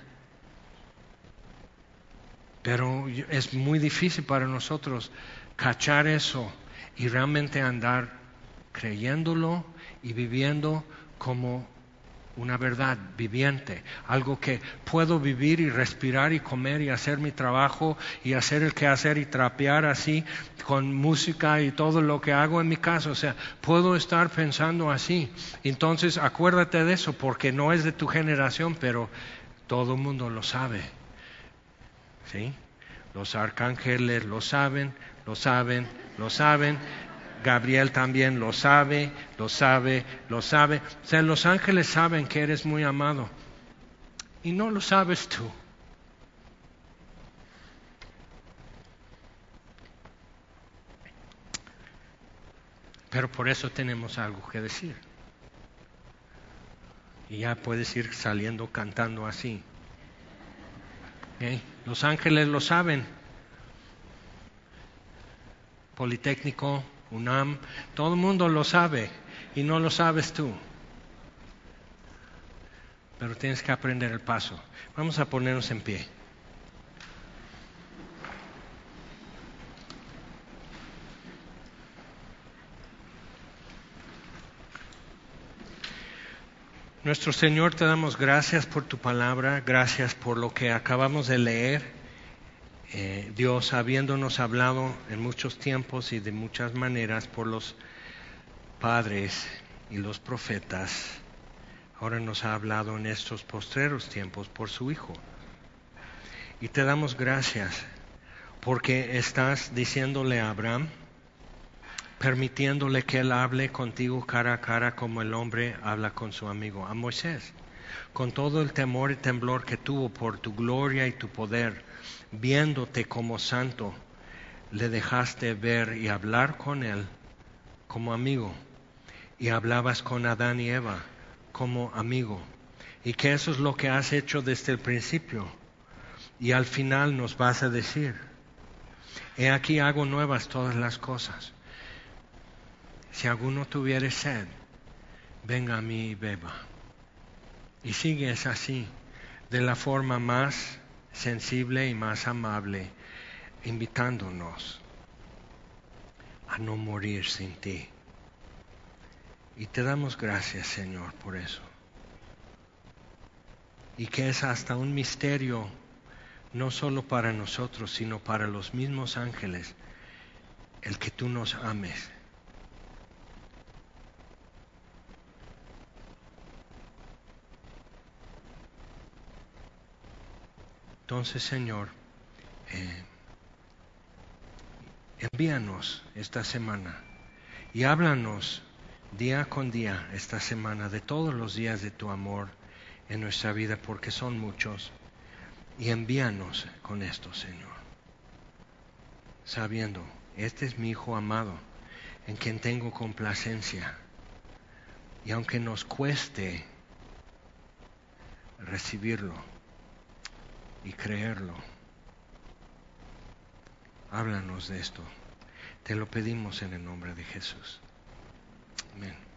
Pero es muy difícil para nosotros cachar eso y realmente andar creyéndolo y viviendo como una verdad viviente, algo que puedo vivir y respirar y comer y hacer mi trabajo y hacer el que hacer y trapear así con música y todo lo que hago en mi casa. O sea, puedo estar pensando así. Entonces, acuérdate de eso porque no es de tu generación, pero todo el mundo lo sabe. ¿Sí? Los arcángeles lo saben, lo saben, lo saben. Gabriel también lo sabe, lo sabe, lo sabe. O sea, los ángeles saben que eres muy amado. Y no lo sabes tú. Pero por eso tenemos algo que decir. Y ya puedes ir saliendo cantando así. Los ángeles lo saben. Politécnico, UNAM, todo el mundo lo sabe y no lo sabes tú. Pero tienes que aprender el paso. Vamos a ponernos en pie. Nuestro Señor, te damos gracias por tu palabra, gracias por lo que acabamos de leer. Eh, Dios, habiéndonos hablado en muchos tiempos y de muchas maneras por los padres y los profetas, ahora nos ha hablado en estos postreros tiempos por su Hijo. Y te damos gracias porque estás diciéndole a Abraham, permitiéndole que él hable contigo cara a cara como el hombre habla con su amigo, a Moisés, con todo el temor y temblor que tuvo por tu gloria y tu poder, viéndote como santo, le dejaste ver y hablar con él como amigo, y hablabas con Adán y Eva como amigo, y que eso es lo que has hecho desde el principio, y al final nos vas a decir, he aquí hago nuevas todas las cosas. Si alguno tuviere sed, venga a mí y beba. Y sigues así, de la forma más sensible y más amable, invitándonos a no morir sin ti. Y te damos gracias, Señor, por eso. Y que es hasta un misterio, no solo para nosotros, sino para los mismos ángeles, el que tú nos ames Entonces, Señor, eh, envíanos esta semana y háblanos día con día esta semana de todos los días de tu amor en nuestra vida, porque son muchos. Y envíanos con esto, Señor, sabiendo, este es mi Hijo amado, en quien tengo complacencia. Y aunque nos cueste recibirlo, y creerlo. Háblanos de esto. Te lo pedimos en el nombre de Jesús. Amén.